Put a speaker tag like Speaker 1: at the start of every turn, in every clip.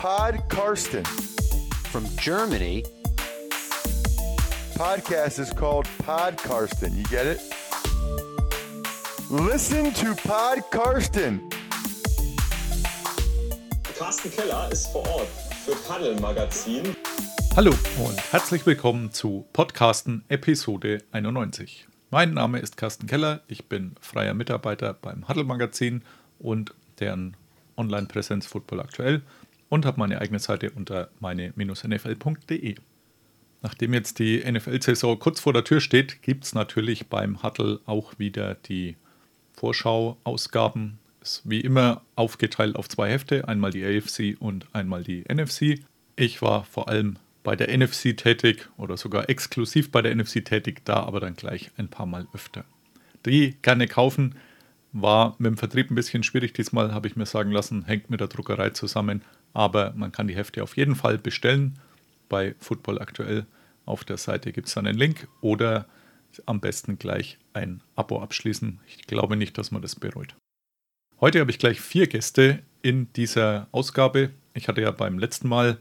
Speaker 1: Pod Karsten.
Speaker 2: From Germany,
Speaker 1: Podcast is called Pod Karsten. You get it? Listen to Pod Karsten.
Speaker 3: Carsten Keller ist vor Ort für Paddel Magazin.
Speaker 4: Hallo und herzlich willkommen zu Podcasten Episode 91. Mein Name ist Carsten Keller, ich bin freier Mitarbeiter beim Huddle Magazin und deren Online-Präsenz Football aktuell und habe meine eigene Seite unter meine-nfl.de. Nachdem jetzt die NFL-Saison kurz vor der Tür steht, gibt es natürlich beim Huddle auch wieder die Vorschau-Ausgaben. Ist wie immer aufgeteilt auf zwei Hefte, einmal die AFC und einmal die NFC. Ich war vor allem bei der NFC tätig oder sogar exklusiv bei der NFC tätig, da aber dann gleich ein paar Mal öfter. Die gerne kaufen, war mit dem Vertrieb ein bisschen schwierig diesmal, habe ich mir sagen lassen, hängt mit der Druckerei zusammen, aber man kann die Hefte auf jeden Fall bestellen. Bei Football aktuell auf der Seite gibt es einen Link oder am besten gleich ein Abo abschließen. Ich glaube nicht, dass man das bereut. Heute habe ich gleich vier Gäste in dieser Ausgabe. Ich hatte ja beim letzten Mal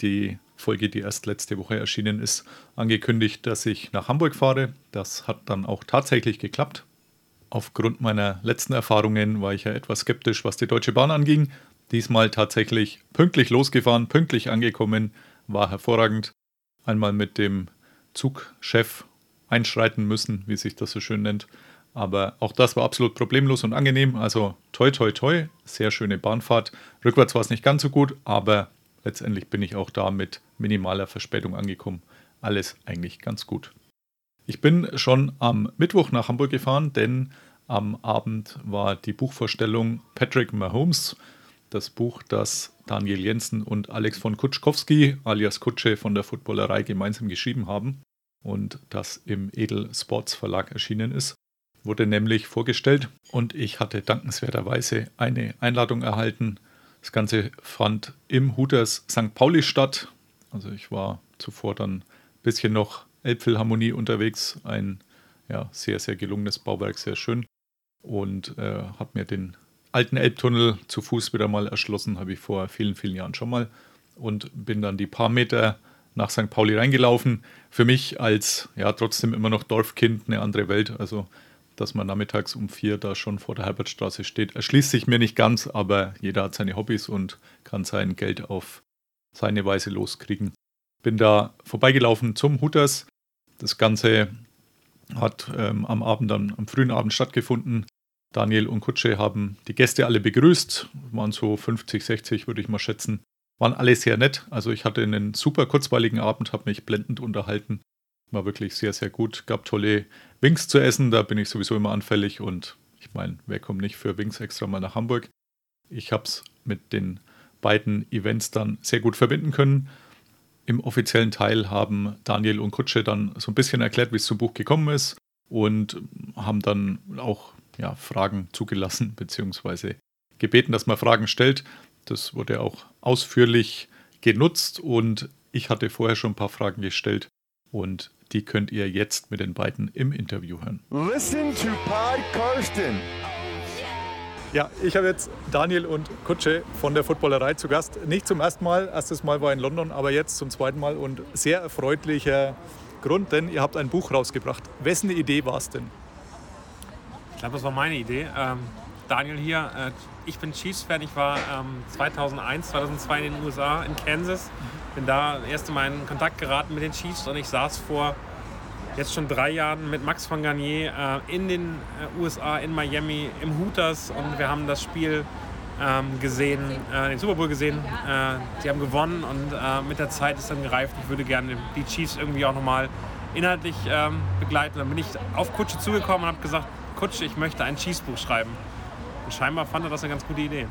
Speaker 4: die Folge, die erst letzte Woche erschienen ist, angekündigt, dass ich nach Hamburg fahre. Das hat dann auch tatsächlich geklappt. Aufgrund meiner letzten Erfahrungen war ich ja etwas skeptisch, was die Deutsche Bahn anging. Diesmal tatsächlich pünktlich losgefahren, pünktlich angekommen, war hervorragend. Einmal mit dem Zugchef einschreiten müssen, wie sich das so schön nennt. Aber auch das war absolut problemlos und angenehm. Also toi, toi, toi, sehr schöne Bahnfahrt. Rückwärts war es nicht ganz so gut, aber letztendlich bin ich auch da mit minimaler Verspätung angekommen. Alles eigentlich ganz gut. Ich bin schon am Mittwoch nach Hamburg gefahren, denn am Abend war die Buchvorstellung Patrick Mahomes, das Buch, das Daniel Jensen und Alex von Kutschkowski alias Kutsche von der Footballerei gemeinsam geschrieben haben und das im Edel Sports Verlag erschienen ist, wurde nämlich vorgestellt und ich hatte dankenswerterweise eine Einladung erhalten. Das Ganze fand im Hooters St. Pauli statt. Also ich war zuvor dann ein bisschen noch Elbphilharmonie unterwegs. Ein ja, sehr, sehr gelungenes Bauwerk, sehr schön. Und äh, habe mir den alten Elbtunnel zu Fuß wieder mal erschlossen, habe ich vor vielen, vielen Jahren schon mal. Und bin dann die paar Meter nach St. Pauli reingelaufen. Für mich als ja trotzdem immer noch Dorfkind eine andere Welt. Also, dass man nachmittags um vier da schon vor der Herbertstraße steht, erschließt sich mir nicht ganz, aber jeder hat seine Hobbys und kann sein Geld auf seine Weise loskriegen. Bin da vorbeigelaufen zum Hooters. Das Ganze hat ähm, am Abend dann, am frühen Abend stattgefunden. Daniel und Kutsche haben die Gäste alle begrüßt, waren so 50, 60, würde ich mal schätzen. Waren alle sehr nett. Also ich hatte einen super kurzweiligen Abend, habe mich blendend unterhalten. War wirklich sehr, sehr gut. Gab tolle Wings zu essen, da bin ich sowieso immer anfällig und ich meine, wer kommt nicht für Wings extra mal nach Hamburg? Ich habe es mit den beiden Events dann sehr gut verbinden können. Im offiziellen Teil haben Daniel und Kutsche dann so ein bisschen erklärt, wie es zum Buch gekommen ist und haben dann auch ja, Fragen zugelassen bzw. gebeten, dass man Fragen stellt. Das wurde auch ausführlich genutzt und ich hatte vorher schon ein paar Fragen gestellt und die könnt ihr jetzt mit den beiden im Interview hören.
Speaker 1: Listen to Pod Karsten.
Speaker 4: Ja, ich habe jetzt Daniel und Kutsche von der Footballerei zu Gast. Nicht zum ersten Mal, erstes Mal war in London, aber jetzt zum zweiten Mal und sehr erfreulicher Grund, denn ihr habt ein Buch rausgebracht. Wessen Idee war es denn?
Speaker 5: Ich glaube, das war meine Idee. Ähm, Daniel hier, äh, ich bin Chiefs-Fan. Ich war ähm, 2001, 2002 in den USA, in Kansas. Bin da das erste Mal in Kontakt geraten mit den Chiefs und ich saß vor jetzt schon drei Jahren mit Max von Garnier äh, in den äh, USA, in Miami, im Hooters und wir haben das Spiel ähm, gesehen, äh, den Super Bowl gesehen. Äh, die haben gewonnen und äh, mit der Zeit ist dann gereift. Ich würde gerne die Chiefs irgendwie auch nochmal inhaltlich ähm, begleiten. Dann bin ich auf Kutsche zugekommen und habe gesagt, Kutsche, ich möchte ein Cheesebuch schreiben. Und scheinbar fand er das eine ganz gute Idee.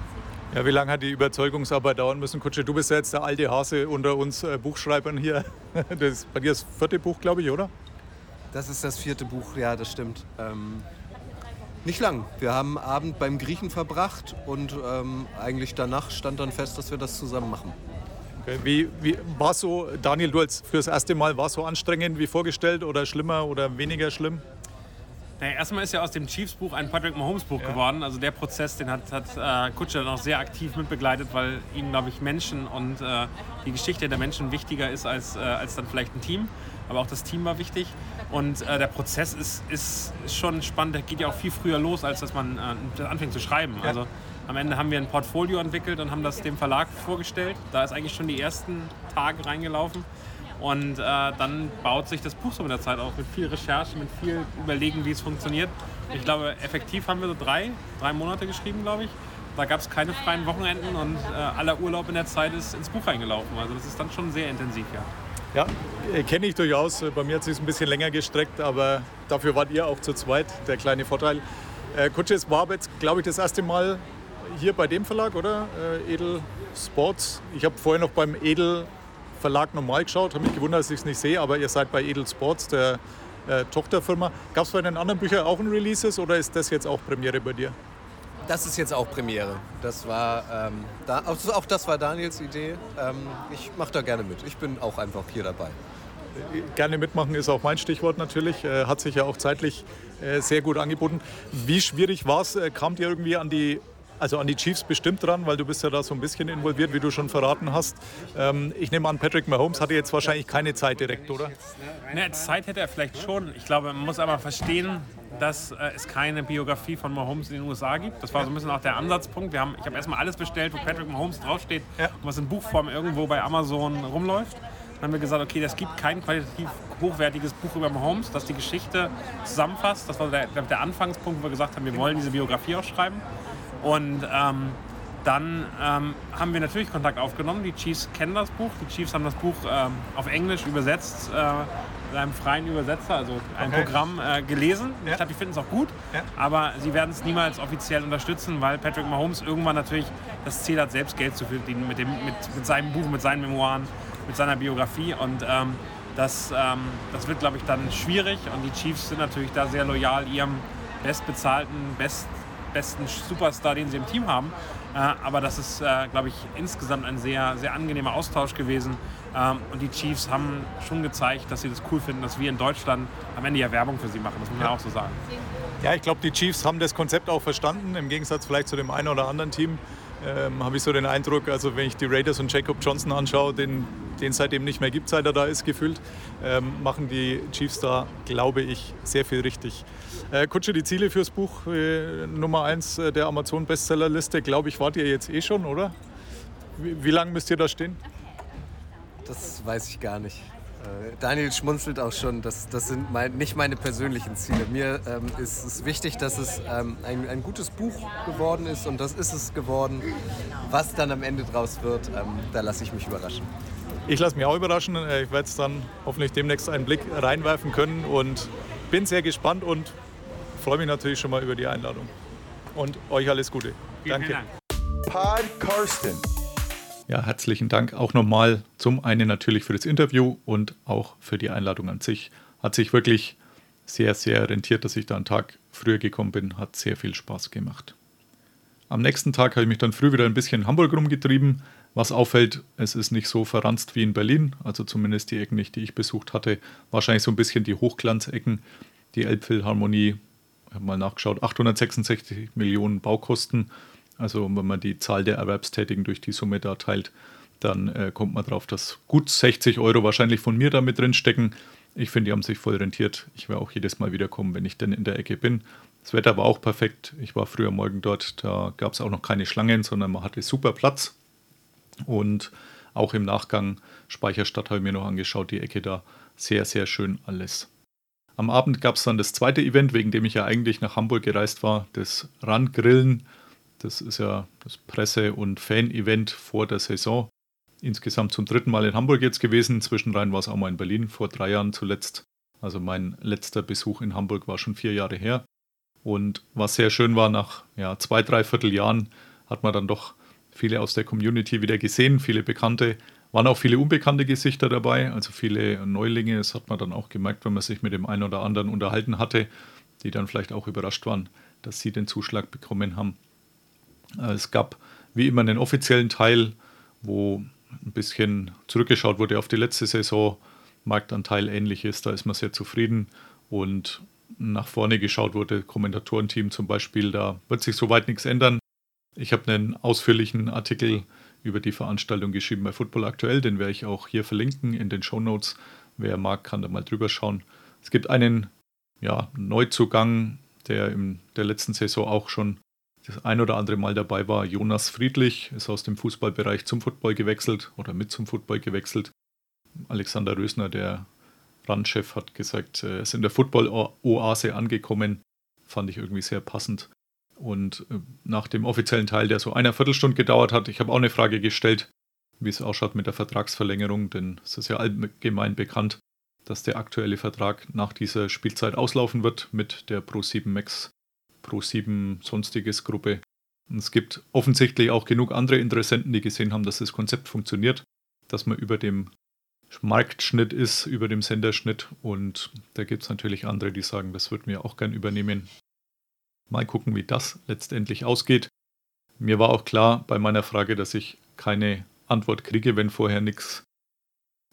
Speaker 4: Ja, wie lange hat die Überzeugungsarbeit dauern müssen? Kutsche, du bist ja jetzt der alte Hase unter uns äh, Buchschreibern hier. Das ist bei dir das vierte Buch, glaube ich, oder?
Speaker 6: Das ist das vierte Buch, ja, das stimmt. Ähm, nicht lang. Wir haben Abend beim Griechen verbracht und ähm, eigentlich danach stand dann fest, dass wir das zusammen machen.
Speaker 4: Okay. Wie, wie war so, Daniel, du als für das erste Mal, war es so anstrengend wie vorgestellt oder schlimmer oder weniger schlimm?
Speaker 5: Naja, erstmal ist ja aus dem Chiefs-Buch ein Patrick Mahomes-Buch geworden. Also der Prozess, den hat, hat äh, Kutscher dann auch sehr aktiv mitbegleitet, weil ihm, glaube ich, Menschen und äh, die Geschichte der Menschen wichtiger ist als, äh, als dann vielleicht ein Team. Aber auch das Team war wichtig. Und äh, der Prozess ist, ist, schon spannend. Der geht ja auch viel früher los, als dass man äh, anfängt zu schreiben. Also am Ende haben wir ein Portfolio entwickelt und haben das dem Verlag vorgestellt. Da ist eigentlich schon die ersten Tage reingelaufen. Und äh, dann baut sich das Buch so mit der Zeit auf, mit viel Recherche, mit viel Überlegen, wie es funktioniert. Ich glaube, effektiv haben wir so drei, drei Monate geschrieben, glaube ich. Da gab es keine freien Wochenenden und äh, aller Urlaub in der Zeit ist ins Buch reingelaufen. Also das ist dann schon sehr intensiv, ja.
Speaker 4: Ja, äh, kenne ich durchaus. Bei mir hat es sich ein bisschen länger gestreckt, aber dafür wart ihr auch zu zweit, der kleine Vorteil. Äh, Kutsche, es war jetzt, glaube ich, das erste Mal hier bei dem Verlag, oder? Äh, Edel Sports. Ich habe vorher noch beim Edel Verlag normal geschaut, habe mich gewundert, dass ich es nicht sehe, aber ihr seid bei Edel Sports, der äh, Tochterfirma. Gab es bei den anderen Büchern auch ein Releases oder ist das jetzt auch Premiere bei dir?
Speaker 6: Das ist jetzt auch Premiere. Das war, ähm, da, auch das war Daniels Idee. Ähm, ich mache da gerne mit. Ich bin auch einfach hier dabei.
Speaker 4: Gerne mitmachen ist auch mein Stichwort natürlich. Äh, hat sich ja auch zeitlich äh, sehr gut angeboten. Wie schwierig war es? Äh, kamt ihr irgendwie an die also an die Chiefs bestimmt dran, weil du bist ja da so ein bisschen involviert, wie du schon verraten hast. Ähm, ich nehme an, Patrick Mahomes hatte jetzt wahrscheinlich keine Zeit direkt, oder?
Speaker 5: Ne, Zeit hätte er vielleicht schon. Ich glaube, man muss aber verstehen, dass äh, es keine Biografie von Mahomes in den USA gibt. Das war so ein bisschen auch der Ansatzpunkt. Wir haben, ich habe erstmal alles bestellt, wo Patrick Mahomes draufsteht
Speaker 4: Ja.
Speaker 5: und was in Buchform irgendwo bei Amazon rumläuft. Dann haben wir gesagt, okay, das gibt kein qualitativ hochwertiges Buch über Mahomes, das die Geschichte zusammenfasst. Das war der, der Anfangspunkt, wo wir gesagt haben, wir wollen diese Biografie auch schreiben. Und ähm, dann ähm, haben wir natürlich Kontakt aufgenommen. Die Chiefs kennen das Buch. Die Chiefs haben das Buch ähm, auf Englisch übersetzt, äh, mit einem freien Übersetzer, also ein
Speaker 4: Okay.
Speaker 5: Programm äh, gelesen.
Speaker 4: Ja.
Speaker 5: Ich glaube, die finden es auch gut.
Speaker 4: Ja.
Speaker 5: Aber sie werden es niemals offiziell unterstützen, weil Patrick Mahomes irgendwann natürlich das Ziel hat, selbst Geld zu verdienen mit, dem, mit, mit seinem Buch, mit seinen Memoiren, mit seiner Biografie. Und ähm, das, ähm, das wird, glaube ich, dann schwierig. Und die Chiefs sind natürlich da sehr loyal ihrem bestbezahlten, best, besten Superstar, den sie im Team haben. Äh, aber das ist, äh, glaube ich, insgesamt ein sehr, sehr angenehmer Austausch gewesen. Ähm, und die Chiefs haben schon gezeigt, dass sie das cool finden, dass wir in Deutschland am Ende ja Werbung für sie machen. Das muss man auch so sagen.
Speaker 4: Ja, ich glaube, die Chiefs haben das Konzept auch verstanden. Im Gegensatz vielleicht zu dem einen oder anderen Team ähm, habe ich so den Eindruck, also wenn ich die Raiders und Jacob Johnson anschaue, den den es seitdem nicht mehr gibt, seit er da ist, gefühlt, ähm, machen die Chiefs da, glaube ich, sehr viel richtig. Äh, Kutsche, die Ziele fürs Buch äh, Nummer 1 äh, der Amazon-Bestsellerliste, glaube ich, wart ihr jetzt eh schon, oder? Wie, wie lange müsst ihr da stehen?
Speaker 6: Das weiß ich gar nicht. Äh, Daniel schmunzelt auch schon, das, das sind mein, nicht meine persönlichen Ziele. Mir ähm, ist es wichtig, dass es ähm, ein, ein gutes Buch geworden ist und das ist es geworden. Was dann am Ende draus wird, ähm, da lasse ich mich überraschen.
Speaker 4: Ich lasse mich auch überraschen. Äh, Ich werde es dann hoffentlich demnächst einen Blick reinwerfen können und bin sehr gespannt und freue mich natürlich schon mal über die Einladung. Und euch alles Gute.
Speaker 5: Vielen,
Speaker 4: Danke.
Speaker 5: vielen Dank.
Speaker 1: Pod Karsten.
Speaker 4: Ja, herzlichen Dank auch nochmal zum einen natürlich für das Interview und auch für die Einladung an sich. Hat sich wirklich sehr, sehr rentiert, dass ich da einen Tag früher gekommen bin. Hat sehr viel Spaß gemacht. Am nächsten Tag habe ich mich dann früh wieder ein bisschen in Hamburg rumgetrieben. Was auffällt, es ist nicht so verranzt wie in Berlin, also zumindest die Ecken nicht, die ich besucht hatte. Wahrscheinlich so ein bisschen die Hochglanzecken, die Elbphilharmonie, ich habe mal nachgeschaut, 866 Millionen Baukosten. Also wenn man die Zahl der Erwerbstätigen durch die Summe da teilt, dann äh, kommt man drauf, dass gut 60 Euro wahrscheinlich von mir da mit drin stecken. Ich finde, die haben sich voll rentiert. Ich werde auch jedes Mal wieder kommen, wenn ich denn in der Ecke bin. Das Wetter war auch perfekt. Ich war früher Morgen dort, da gab es auch noch keine Schlangen, sondern man hatte super Platz. Und auch im Nachgang Speicherstadt habe ich mir noch angeschaut, die Ecke da. Sehr, sehr schön alles. Am Abend gab es dann das zweite Event, wegen dem ich ja eigentlich nach Hamburg gereist war, das Randgrillen. Das ist ja das Presse- und Fan-Event vor der Saison. Insgesamt zum dritten Mal in Hamburg jetzt gewesen. Zwischenrein war es auch mal in Berlin, vor drei Jahren zuletzt. Also mein letzter Besuch in Hamburg war schon vier Jahre her. Und was sehr schön war, nach ja, zwei, drei Vierteljahren hat man dann doch viele aus der Community wieder gesehen, viele Bekannte. Waren auch viele unbekannte Gesichter dabei, also viele Neulinge. Das hat man dann auch gemerkt, wenn man sich mit dem einen oder anderen unterhalten hatte, die dann vielleicht auch überrascht waren, dass sie den Zuschlag bekommen haben. Äh, Es gab wie immer einen offiziellen Teil, wo ein bisschen zurückgeschaut wurde auf die letzte Saison, Marktanteil ähnlich ist, da ist man sehr zufrieden und nach vorne geschaut wurde, Kommentatorenteam zum Beispiel, da wird sich soweit nichts ändern. Ich habe einen ausführlichen Artikel über die Veranstaltung geschrieben bei Football Aktuell, den werde ich auch hier verlinken in den Show Notes. Wer mag, kann da mal drüber schauen. Es gibt einen ja, Neuzugang, der in der letzten Saison auch schon das ein oder andere Mal dabei war. Jonas Friedlich ist aus dem Fußballbereich zum Football gewechselt oder mit zum Football gewechselt. Alexander Rösner, der Randchef, hat gesagt, er ist in der Football-Oase angekommen. Fand ich irgendwie sehr passend. Und äh, nach dem offiziellen Teil, der so eine Viertelstunde gedauert hat, ich habe auch eine Frage gestellt, wie es ausschaut mit der Vertragsverlängerung, denn es ist ja allgemein bekannt, dass der aktuelle Vertrag nach dieser Spielzeit auslaufen wird mit der Pro7 Max, Pro7 sonstiges Gruppe. Und es gibt offensichtlich auch genug andere Interessenten, die gesehen haben, dass das Konzept funktioniert, dass man über dem Marktschnitt ist, über dem Senderschnitt. Und da gibt es natürlich andere, die sagen, das würden wir auch gern übernehmen. Mal gucken, wie das letztendlich ausgeht. Mir war auch klar bei meiner Frage, dass ich keine Antwort kriege, wenn vorher nichts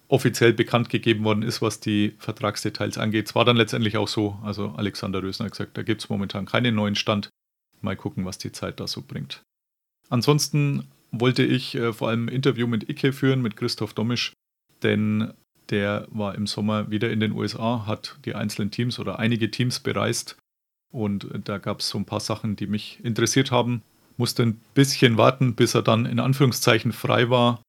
Speaker 4: offiziell bekannt gegeben worden ist, was die Vertragsdetails angeht. Es war dann letztendlich auch so, also Alexander Rösner hat gesagt, da gibt es momentan keinen neuen Stand. Mal gucken, was die Zeit da so bringt. Ansonsten wollte ich äh, vor allem ein Interview mit Icke führen, mit Christoph Domisch, denn der war im Sommer wieder in den USA, hat die einzelnen Teams oder einige Teams bereist und da gab es so ein paar Sachen, die mich interessiert haben. Musste ein bisschen warten, bis er dann in Anführungszeichen frei war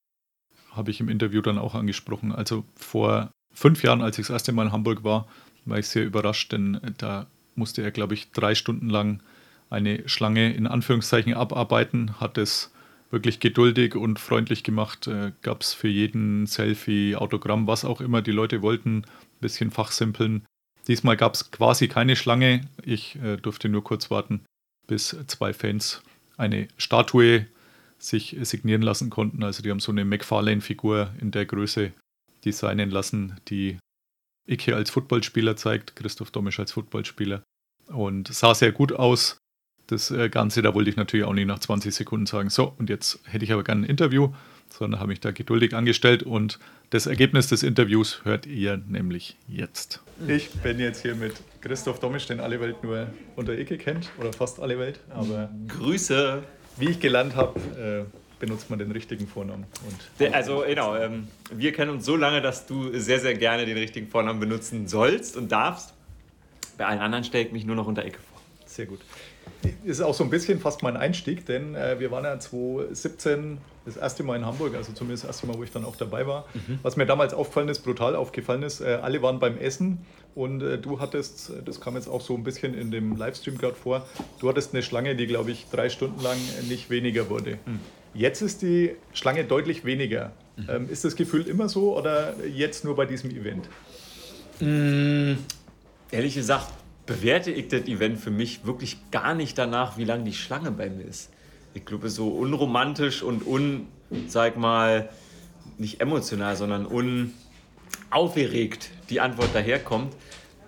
Speaker 4: habe ich im Interview dann auch angesprochen. Also vor fünf Jahren, als ich das erste Mal in Hamburg war, war ich sehr überrascht, denn da musste er, glaube ich, drei Stunden lang eine Schlange in Anführungszeichen abarbeiten, hat es wirklich geduldig und freundlich gemacht. Äh, Gab es für jeden Selfie, Autogramm, was auch immer die Leute wollten, ein bisschen fachsimpeln. Diesmal gab es quasi keine Schlange. Ich äh, durfte nur kurz warten, bis zwei Fans eine Statue sich signieren lassen konnten. Also die haben so eine McFarlane-Figur in der Größe designen lassen, die Ike als Footballspieler zeigt, Christoph Domisch als Footballspieler. Und sah sehr gut aus. Das äh, Ganze, da wollte ich natürlich auch nicht nach 20 Sekunden sagen, so, und jetzt hätte ich aber gerne ein Interview, sondern habe mich da geduldig angestellt und das Ergebnis des Interviews hört ihr nämlich jetzt. Ich bin jetzt hier mit Christoph Domisch, den alle Welt nur unter Icke kennt, oder fast alle Welt, aber
Speaker 7: Grüße.
Speaker 4: wie ich gelernt habe, äh, benutzt man den richtigen Vornamen.
Speaker 7: Also genau, ähm, wir kennen uns so lange, dass du sehr, sehr gerne den richtigen Vornamen benutzen sollst und darfst. Bei allen anderen stelle ich mich nur noch unter Ecke vor.
Speaker 4: Sehr gut. Ist auch so ein bisschen fast mein Einstieg, denn äh, wir waren ja 2017 das erste Mal in Hamburg, also zumindest das erste Mal, wo ich dann auch dabei war. Was mir damals aufgefallen ist, brutal aufgefallen ist, äh, alle waren beim Essen und äh, du hattest, das kam jetzt auch so ein bisschen in dem Livestream gerade vor, du hattest eine Schlange, die glaube ich drei Stunden lang nicht weniger wurde. Jetzt ist die Schlange deutlich weniger. Ähm, ist das Gefühl immer so oder jetzt nur bei diesem Event?
Speaker 7: Ehrlich gesagt, bewerte ich das Event für mich wirklich gar nicht danach, wie lang die Schlange bei mir ist. Ich glaube, so unromantisch und un, sag mal, nicht emotional, sondern unaufgeregt die Antwort daherkommt.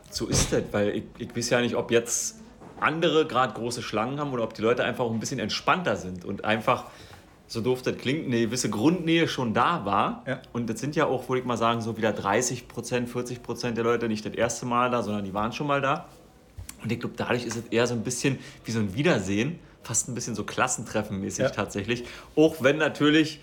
Speaker 7: So ist das, weil ich, ich weiß ja nicht, ob jetzt andere gerade große Schlangen haben oder ob die Leute einfach auch ein bisschen entspannter sind und einfach, so doof das klingt, eine gewisse Grundnähe schon da war.
Speaker 4: Ja.
Speaker 7: Und das sind ja auch, würde ich mal sagen, so wieder 30 Prozent, 40 Prozent der Leute nicht das erste Mal da, sondern die waren schon mal da. Und ich glaube, dadurch ist es eher so ein bisschen wie so ein Wiedersehen, fast ein bisschen so Klassentreffenmäßig
Speaker 4: Ja.
Speaker 7: tatsächlich. Auch wenn natürlich,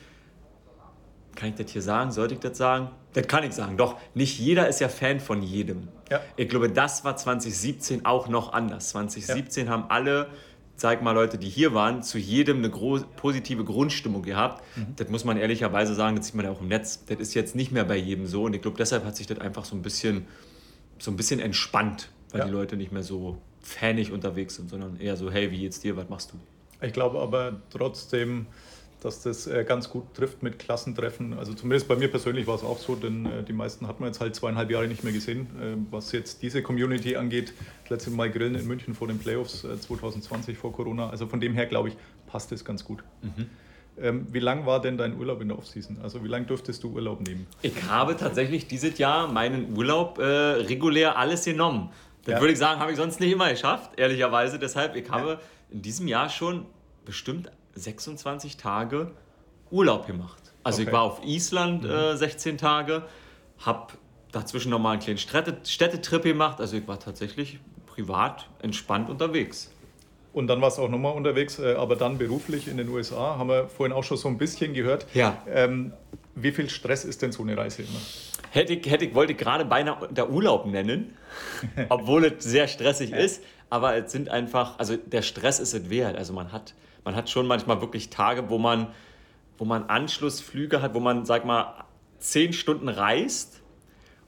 Speaker 7: kann ich das hier sagen, sollte ich das sagen? Das kann ich sagen, doch, nicht jeder ist ja Fan von jedem.
Speaker 4: Ja.
Speaker 7: Ich glaube, das war 2017 auch noch anders. 2017 haben alle, sag mal Leute, die hier waren, zu jedem eine gro- positive Grundstimmung gehabt. Das muss man ehrlicherweise sagen, das sieht man ja auch im Netz. Das ist jetzt nicht mehr bei jedem so. Und ich glaube, deshalb hat sich das einfach so ein bisschen, so ein bisschen entspannt, weil
Speaker 4: Ja.
Speaker 7: die Leute nicht mehr so fanig unterwegs sind, sondern eher so, hey, wie geht's dir, was machst du?
Speaker 4: Ich glaube aber trotzdem, dass das äh, ganz gut trifft mit Klassentreffen. Also zumindest bei mir persönlich war es auch so, denn äh, die meisten hat man jetzt halt zweieinhalb Jahre nicht mehr gesehen. Äh, was jetzt diese Community angeht, das letzte Mal Grillen in München vor den Playoffs äh, 2020 vor Corona. Also von dem her, glaube ich, passt es ganz gut. Ähm, wie lang war denn dein Urlaub in der Offseason? Also wie lange durftest du Urlaub nehmen?
Speaker 7: Ich habe tatsächlich dieses Jahr meinen Urlaub äh, regulär alles genommen. Das
Speaker 4: Ja.
Speaker 7: würde ich sagen, habe ich sonst nicht immer geschafft, ehrlicherweise. Deshalb, ich habe in diesem Jahr schon bestimmt 26 Tage Urlaub gemacht. Also
Speaker 4: Okay.
Speaker 7: ich war auf Island äh, 16 Tage, habe dazwischen nochmal einen kleinen Städte Städtetrip gemacht. Also ich war tatsächlich privat entspannt unterwegs.
Speaker 4: Und dann warst du auch nochmal unterwegs, äh, aber dann beruflich in den USA, haben wir vorhin auch schon so ein bisschen gehört.
Speaker 7: Ja.
Speaker 4: Ähm, wie viel Stress ist denn so eine Reise immer?
Speaker 7: Hätte ich, hätte ich, wollte ich gerade beinahe der Urlaub nennen, obwohl es sehr stressig ist. Aber es sind einfach, also der Stress ist es wert. Also man hat, man hat schon manchmal wirklich Tage, wo man, wo man Anschlussflüge hat, wo man, sag mal, zehn Stunden reist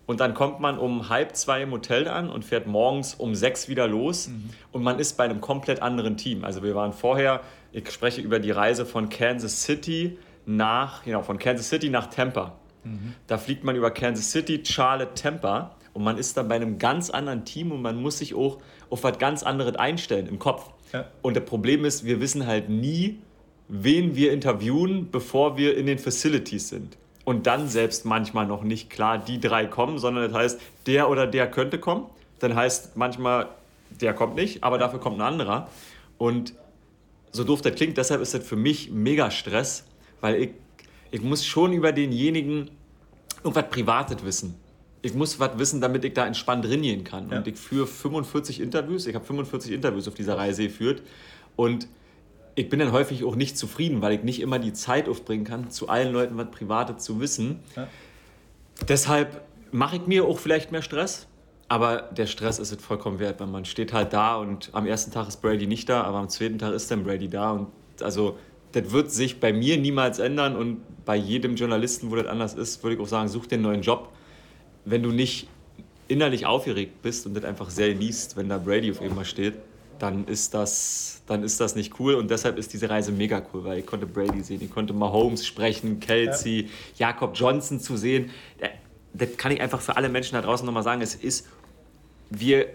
Speaker 7: und dann kommt man um halb zwei im Hotel an und fährt morgens um sechs wieder los und man ist bei einem komplett anderen Team. Also wir waren vorher, ich spreche über die Reise von Kansas City nach, genau, von Kansas City nach Tampa. Da fliegt man über Kansas City, Charlotte, Tampa und man ist dann bei einem ganz anderen Team und man muss sich auch auf was ganz anderes einstellen im Kopf.
Speaker 4: Ja.
Speaker 7: Und das Problem ist, wir wissen halt nie, wen wir interviewen, bevor wir in den Facilities sind. Und dann selbst manchmal noch nicht klar, die drei kommen, sondern das heißt, der oder der könnte kommen. Dann heißt manchmal, der kommt nicht, aber dafür kommt ein anderer. Und so doof das klingt, deshalb ist das für mich mega Stress, weil ich, ich muss schon über denjenigen irgendwas Privates wissen. Ich muss was wissen, damit ich da entspannt drin gehen kann.
Speaker 4: Ja.
Speaker 7: Und ich führe 45 Interviews. Ich habe 45 Interviews auf dieser Reise geführt. Und ich bin dann häufig auch nicht zufrieden, weil ich nicht immer die Zeit aufbringen kann, zu allen Leuten was Privates zu wissen.
Speaker 4: Ja.
Speaker 7: Deshalb mache ich mir auch vielleicht mehr Stress. Aber der Stress ist es vollkommen wert, weil man steht halt da und am ersten Tag ist Brady nicht da, aber am zweiten Tag ist dann Brady da. Und also das wird sich bei mir niemals ändern und bei jedem Journalisten, wo das anders ist, würde ich auch sagen, such dir einen neuen Job. Wenn du nicht innerlich aufgeregt bist und das einfach sehr liest, wenn da Brady auf einmal steht, dann ist das, dann ist das nicht cool und deshalb ist diese Reise mega cool, weil ich konnte Brady sehen, ich konnte Mahomes sprechen, Kelsey, Jakob Johnson zu sehen. Äh, Das kann ich einfach für alle Menschen da draußen nochmal sagen. Es ist, wir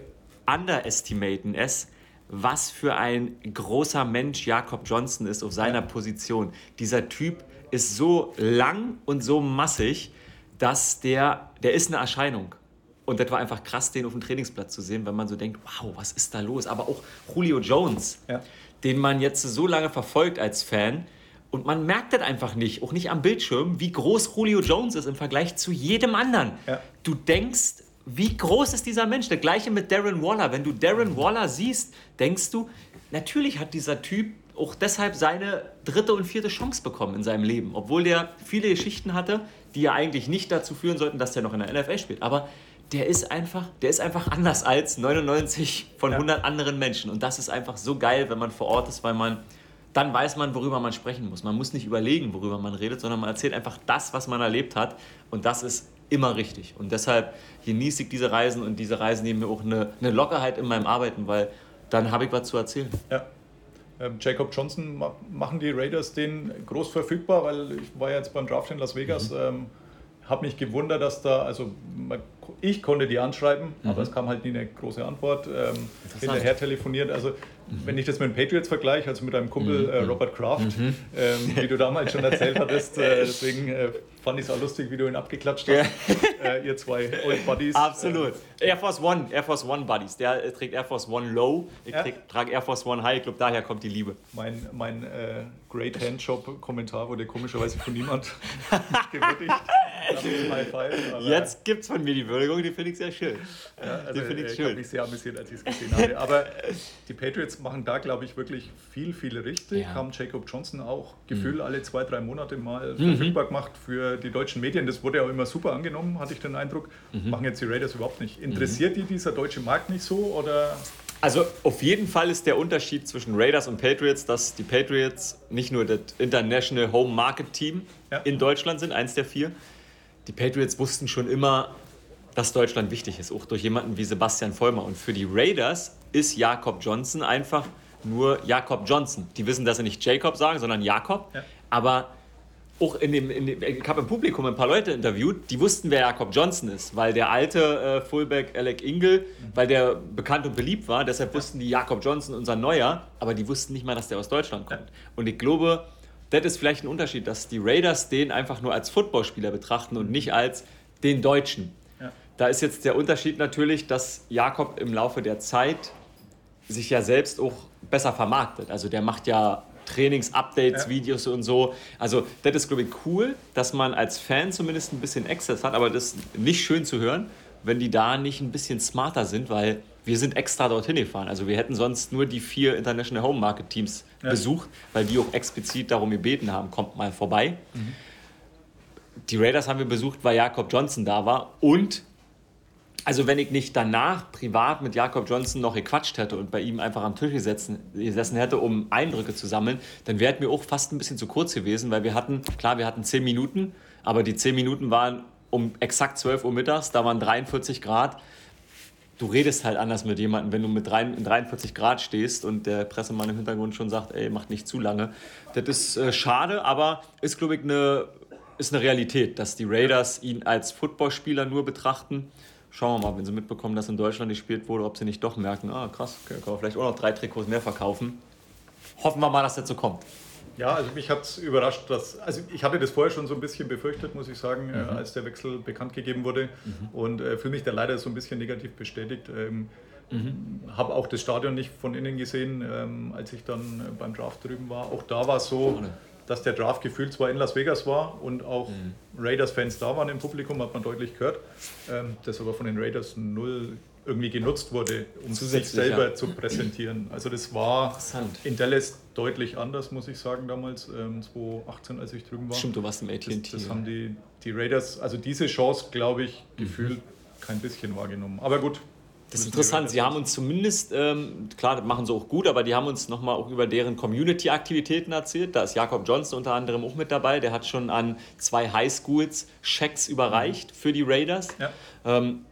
Speaker 7: underestimaten es, was für ein großer Mensch Jakob Johnson ist auf seiner Position. Dieser Typ ist so lang und so massig, dass der, der ist eine Erscheinung. Und das war einfach krass, den auf dem Trainingsplatz zu sehen, wenn man so denkt, wow, was ist da los? Aber auch Julio Jones,
Speaker 4: Ja.
Speaker 7: den man jetzt so lange verfolgt als Fan. Und man merkt das einfach nicht, auch nicht am Bildschirm, wie groß Julio Jones ist im Vergleich zu jedem anderen.
Speaker 4: Ja.
Speaker 7: Du denkst, wie groß ist dieser Mensch? Das gleiche mit Darren Waller. Wenn du Darren Waller siehst, denkst du, natürlich hat dieser Typ auch deshalb seine dritte und vierte Chance bekommen in seinem Leben. Obwohl der viele Geschichten hatte, die ja eigentlich nicht dazu führen sollten, dass er noch in der NFL spielt. Aber der ist einfach, der ist einfach anders als 99 von
Speaker 4: Ja.
Speaker 7: 100 anderen Menschen. Und das ist einfach so geil, wenn man vor Ort ist, weil man dann weiß man, worüber man sprechen muss. Man muss nicht überlegen, worüber man redet, sondern man erzählt einfach das, was man erlebt hat. Und das ist immer richtig. Und deshalb genieße ich diese Reisen und diese Reisen nehmen mir auch eine, eine Lockerheit in meinem Arbeiten, weil dann habe ich was zu erzählen.
Speaker 4: Ja. Ähm, Jacob Johnson, ma- machen die Raiders den groß verfügbar? Weil ich war ja jetzt beim Draft in Las Vegas, ähm, habe mich gewundert, dass da, also ich konnte die anschreiben, aber es kam halt nie eine große Antwort. Ähm, hinterher telefoniert. Also wenn ich das mit den Patriots vergleiche, also mit einem Kumpel äh, Robert Kraft, ähm, wie du damals schon erzählt hattest, äh, deswegen äh, fand ich es auch lustig, wie du ihn abgeklatscht hast. Äh, ihr zwei Old Buddies.
Speaker 7: Absolut. Air Force One, Air Force One Buddies. Der äh, trägt Air Force One Low, ich
Speaker 4: Ja.
Speaker 7: trage Air Force One High. Ich glaube, daher kommt die Liebe.
Speaker 4: Mein, mein äh, Great Handjob-Kommentar wurde komischerweise von niemand gewürdigt. Five,
Speaker 7: Jetzt gibt es von mir die Würdigung, die finde ich sehr schön.
Speaker 4: also,
Speaker 7: die finde ich
Speaker 4: ich
Speaker 7: schön.
Speaker 4: habe mich sehr amüsiert, als ich es gesehen habe. Aber die Patriots machen da, glaube ich, wirklich viel, viel richtig.
Speaker 7: Ja. Mhm.
Speaker 4: Haben Jacob Johnson auch gefühlt alle zwei, drei Monate mal verfügbar gemacht für die deutschen Medien. Das wurde ja auch immer super angenommen, hatte ich den Eindruck.
Speaker 7: Mhm.
Speaker 4: Machen jetzt die Raiders überhaupt nicht. Interessiert die dieser deutsche Markt nicht so? Oder
Speaker 7: Also auf jeden Fall ist der Unterschied zwischen Raiders und Patriots, dass die Patriots nicht nur das International Home Market Team
Speaker 4: Ja.
Speaker 7: in Deutschland sind, eins der vier. Die Patriots wussten schon immer, dass Deutschland wichtig ist, auch durch jemanden wie Sebastian Vollmer. Und für die Raiders ist Jakob Johnson einfach nur Jakob Johnson. Die wissen, dass sie nicht Jacob sagen, sondern Jakob.
Speaker 4: Ja.
Speaker 7: Aber auch in dem, in dem ich habe im Publikum ein paar Leute interviewt, die wussten, wer Jakob Johnson ist, weil der alte äh, Fullback Alec Ingle, weil der bekannt und beliebt war, deshalb wussten die Jakob Johnson, unser Neuer, aber die wussten nicht mal, dass der aus Deutschland kommt. Und ich glaube, das ist vielleicht ein Unterschied, dass die Raiders den einfach nur als Footballspieler betrachten und nicht als den Deutschen.
Speaker 4: Ja.
Speaker 7: Da ist jetzt der Unterschied natürlich, dass Jakob im Laufe der Zeit sich ja selbst auch besser vermarktet. Also der macht ja Trainings-Updates,
Speaker 4: Ja.
Speaker 7: Videos und so. Also das ist, glaube ich, cool, dass man als Fan zumindest ein bisschen Access hat, aber das ist nicht schön zu hören, wenn die da nicht ein bisschen smarter sind, weil wir sind extra dorthin gefahren. Also wir hätten sonst nur die vier International Home Market Teams besucht, weil die auch explizit darum gebeten haben, kommt mal vorbei. Die Raiders haben wir besucht, weil Jakob Johnson da war und also wenn ich nicht danach privat mit Jakob Johnson noch gequatscht hätte und bei ihm einfach am Tisch gesessen, gesessen hätte, um Eindrücke zu sammeln, dann wäre es mir auch fast ein bisschen zu kurz gewesen, weil wir hatten, klar, wir hatten 10 Minuten, aber die 10 Minuten waren um exakt 12 Uhr mittags, da waren 43 Grad. Du redest halt anders mit jemandem, wenn du mit drei, in 43 Grad stehst und der Pressemann im Hintergrund schon sagt, ey, macht nicht zu lange. Das ist äh, schade, aber ist, glaube ich, eine, ist eine Realität, dass die Raiders ihn als Footballspieler nur betrachten. Schauen wir mal, wenn sie mitbekommen, dass in Deutschland gespielt wurde, ob sie nicht doch merken, ah krass, kann man vielleicht auch noch drei Trikots mehr verkaufen. Hoffen wir mal, dass das so kommt.
Speaker 4: Ja, also mich hat es überrascht, dass, also ich hatte das vorher schon so ein bisschen befürchtet, muss ich sagen,
Speaker 7: Mhm.
Speaker 4: äh, als der Wechsel bekannt gegeben wurde und äh, fühle mich da leider so ein bisschen negativ bestätigt. Ähm,
Speaker 7: Mhm.
Speaker 4: Habe auch das Stadion nicht von innen gesehen, ähm, als ich dann äh, beim Draft drüben war. Auch da war es so,
Speaker 7: Schade.
Speaker 4: Dass der Draft gefühlt zwar in Las Vegas war und auch
Speaker 7: Mhm.
Speaker 4: Raiders-Fans da waren im Publikum, hat man deutlich gehört, ähm, das aber von den Raiders null irgendwie genutzt wurde, um sich selber
Speaker 7: ja.
Speaker 4: zu präsentieren. Also das war in Dallas deutlich anders, muss ich sagen, damals, ähm, 2018, als ich drüben war.
Speaker 7: Stimmt, du warst im
Speaker 4: Das,
Speaker 7: AT&T.
Speaker 4: das haben die, die Raiders, also diese Chance, glaube ich, gefühlt kein bisschen wahrgenommen. Aber gut.
Speaker 7: Das ist interessant. Sie haben uns zumindest, ähm, klar, das machen sie auch gut, aber die haben uns nochmal auch über deren Community-Aktivitäten erzählt. Da ist Jakob Johnson unter anderem auch mit dabei. Der hat schon an zwei Highschools Schecks überreicht für die Raiders.
Speaker 4: Ja.
Speaker 7: Ähm,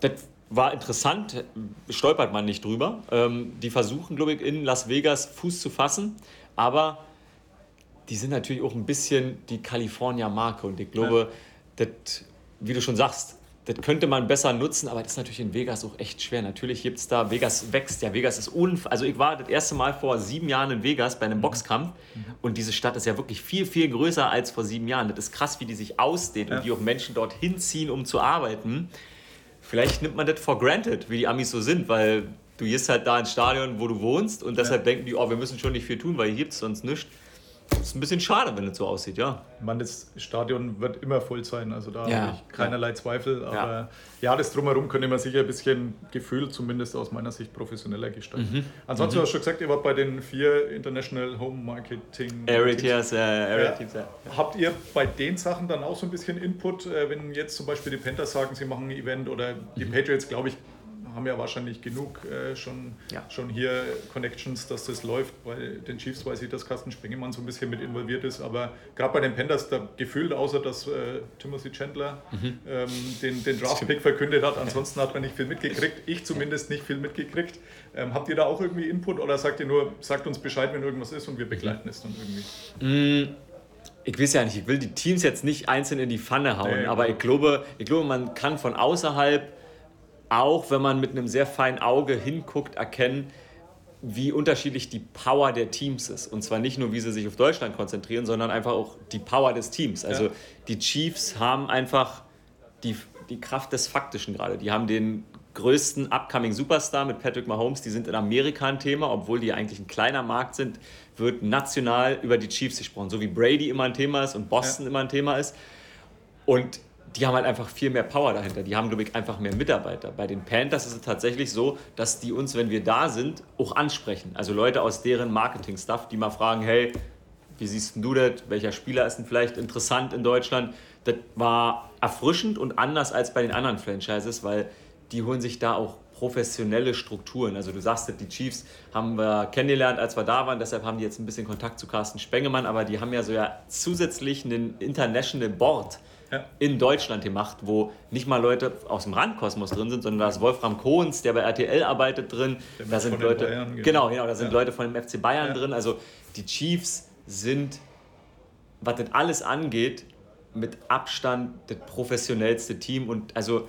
Speaker 7: das war interessant, stolpert man nicht drüber. Ähm, die versuchen, glaube ich, in Las Vegas Fuß zu fassen, aber die sind natürlich auch ein bisschen die California-Marke und ich glaube, das, wie du schon sagst, das könnte man besser nutzen, aber das ist natürlich in Vegas auch echt schwer. Natürlich gibt es da, Vegas wächst ja, Vegas ist unf Also ich war das erste Mal vor sieben Jahren in Vegas bei einem Boxkampf und diese Stadt ist ja wirklich viel, viel größer als vor sieben Jahren. Das ist krass, wie die sich ausdehnt und wie auch Menschen dort hinziehen, um zu arbeiten. Vielleicht nimmt man das for granted, wie die Amis so sind, weil du gehst halt da ins Stadion, wo du wohnst und deshalb denken die, oh, wir müssen schon nicht viel tun, weil hier gibt es sonst nichts. Das ist ein bisschen schade, wenn es so aussieht, ja.
Speaker 4: Ich meine, das Stadion wird immer voll sein, also da
Speaker 7: Ja,
Speaker 4: habe ich keinerlei Zweifel. Aber
Speaker 7: Ja.
Speaker 4: ja. das Drumherum könnte man sicher ein bisschen gefühlt, zumindest aus meiner Sicht, professioneller gestalten.
Speaker 7: Mhm.
Speaker 4: Ansonsten hast du schon gesagt, ihr wart bei den vier International Home Marketing.
Speaker 7: Area
Speaker 4: Teams.
Speaker 7: Äh,
Speaker 4: ja. Habt ihr bei den Sachen dann auch so ein bisschen Input, äh, wenn jetzt zum Beispiel die Panthers sagen, sie machen ein Event oder die
Speaker 7: Mhm.
Speaker 4: Patriots, glaube ich, haben ja wahrscheinlich genug äh, schon,
Speaker 7: Ja.
Speaker 4: schon hier Connections, dass das läuft. Bei den Chiefs weiß ich, dass Carsten Spengemann so ein bisschen mit involviert ist, aber gerade bei den Panthers, da gefühlt, außer dass äh, Timothy Chandler
Speaker 7: Mhm.
Speaker 4: ähm, den, den Draft-Pick verkündet hat, ansonsten hat man nicht viel mitgekriegt. Ich zumindest nicht viel mitgekriegt. Ähm, habt ihr da auch irgendwie Input oder sagt ihr nur, sagt uns Bescheid, wenn irgendwas ist und wir begleiten es dann irgendwie?
Speaker 7: Ich weiß ja nicht, ich will die Teams jetzt nicht einzeln in die Pfanne hauen,
Speaker 4: Nee,
Speaker 7: aber
Speaker 4: klar.
Speaker 7: ich glaube, ich glaube, man kann von außerhalb, auch wenn man mit einem sehr feinen Auge hinguckt, erkennen, wie unterschiedlich die Power der Teams ist. Und zwar nicht nur, wie sie sich auf Deutschland konzentrieren, sondern einfach auch die Power des Teams. Also
Speaker 4: Ja.
Speaker 7: die Chiefs haben einfach die, die Kraft des Faktischen gerade. Die haben den größten upcoming Superstar mit Patrick Mahomes. Die sind in Amerika ein Thema, obwohl die eigentlich ein kleiner Markt sind, wird national über die Chiefs gesprochen. So wie Brady immer ein Thema ist und Boston immer ein Thema ist. Und die haben halt einfach viel mehr Power dahinter. Die haben, glaube ich, einfach mehr Mitarbeiter. Bei den Panthers ist es tatsächlich so, dass die uns, wenn wir da sind, auch ansprechen. Also Leute aus deren Marketing-Stuff, die mal fragen, hey, wie siehst du das? Welcher Spieler ist denn vielleicht interessant in Deutschland? Das war erfrischend und anders als bei den anderen Franchises, weil die holen sich da auch professionelle Strukturen. Also du sagst, die Chiefs haben wir kennengelernt, als wir da waren, deshalb haben die jetzt ein bisschen Kontakt zu Carsten Spengemann, aber die haben ja so ja zusätzlich einen International Board
Speaker 4: Ja.
Speaker 7: in Deutschland gemacht, wo nicht mal Leute aus dem Randkosmos drin sind, sondern da ist Wolfram Kohns, der bei RTL arbeitet drin,
Speaker 4: Der
Speaker 7: da sind Leute,
Speaker 4: Bayern, genau.
Speaker 7: genau, genau, da sind
Speaker 4: Ja.
Speaker 7: Leute von dem FC Bayern
Speaker 4: Ja.
Speaker 7: drin, also die Chiefs sind, was das alles angeht, mit Abstand das professionellste Team und also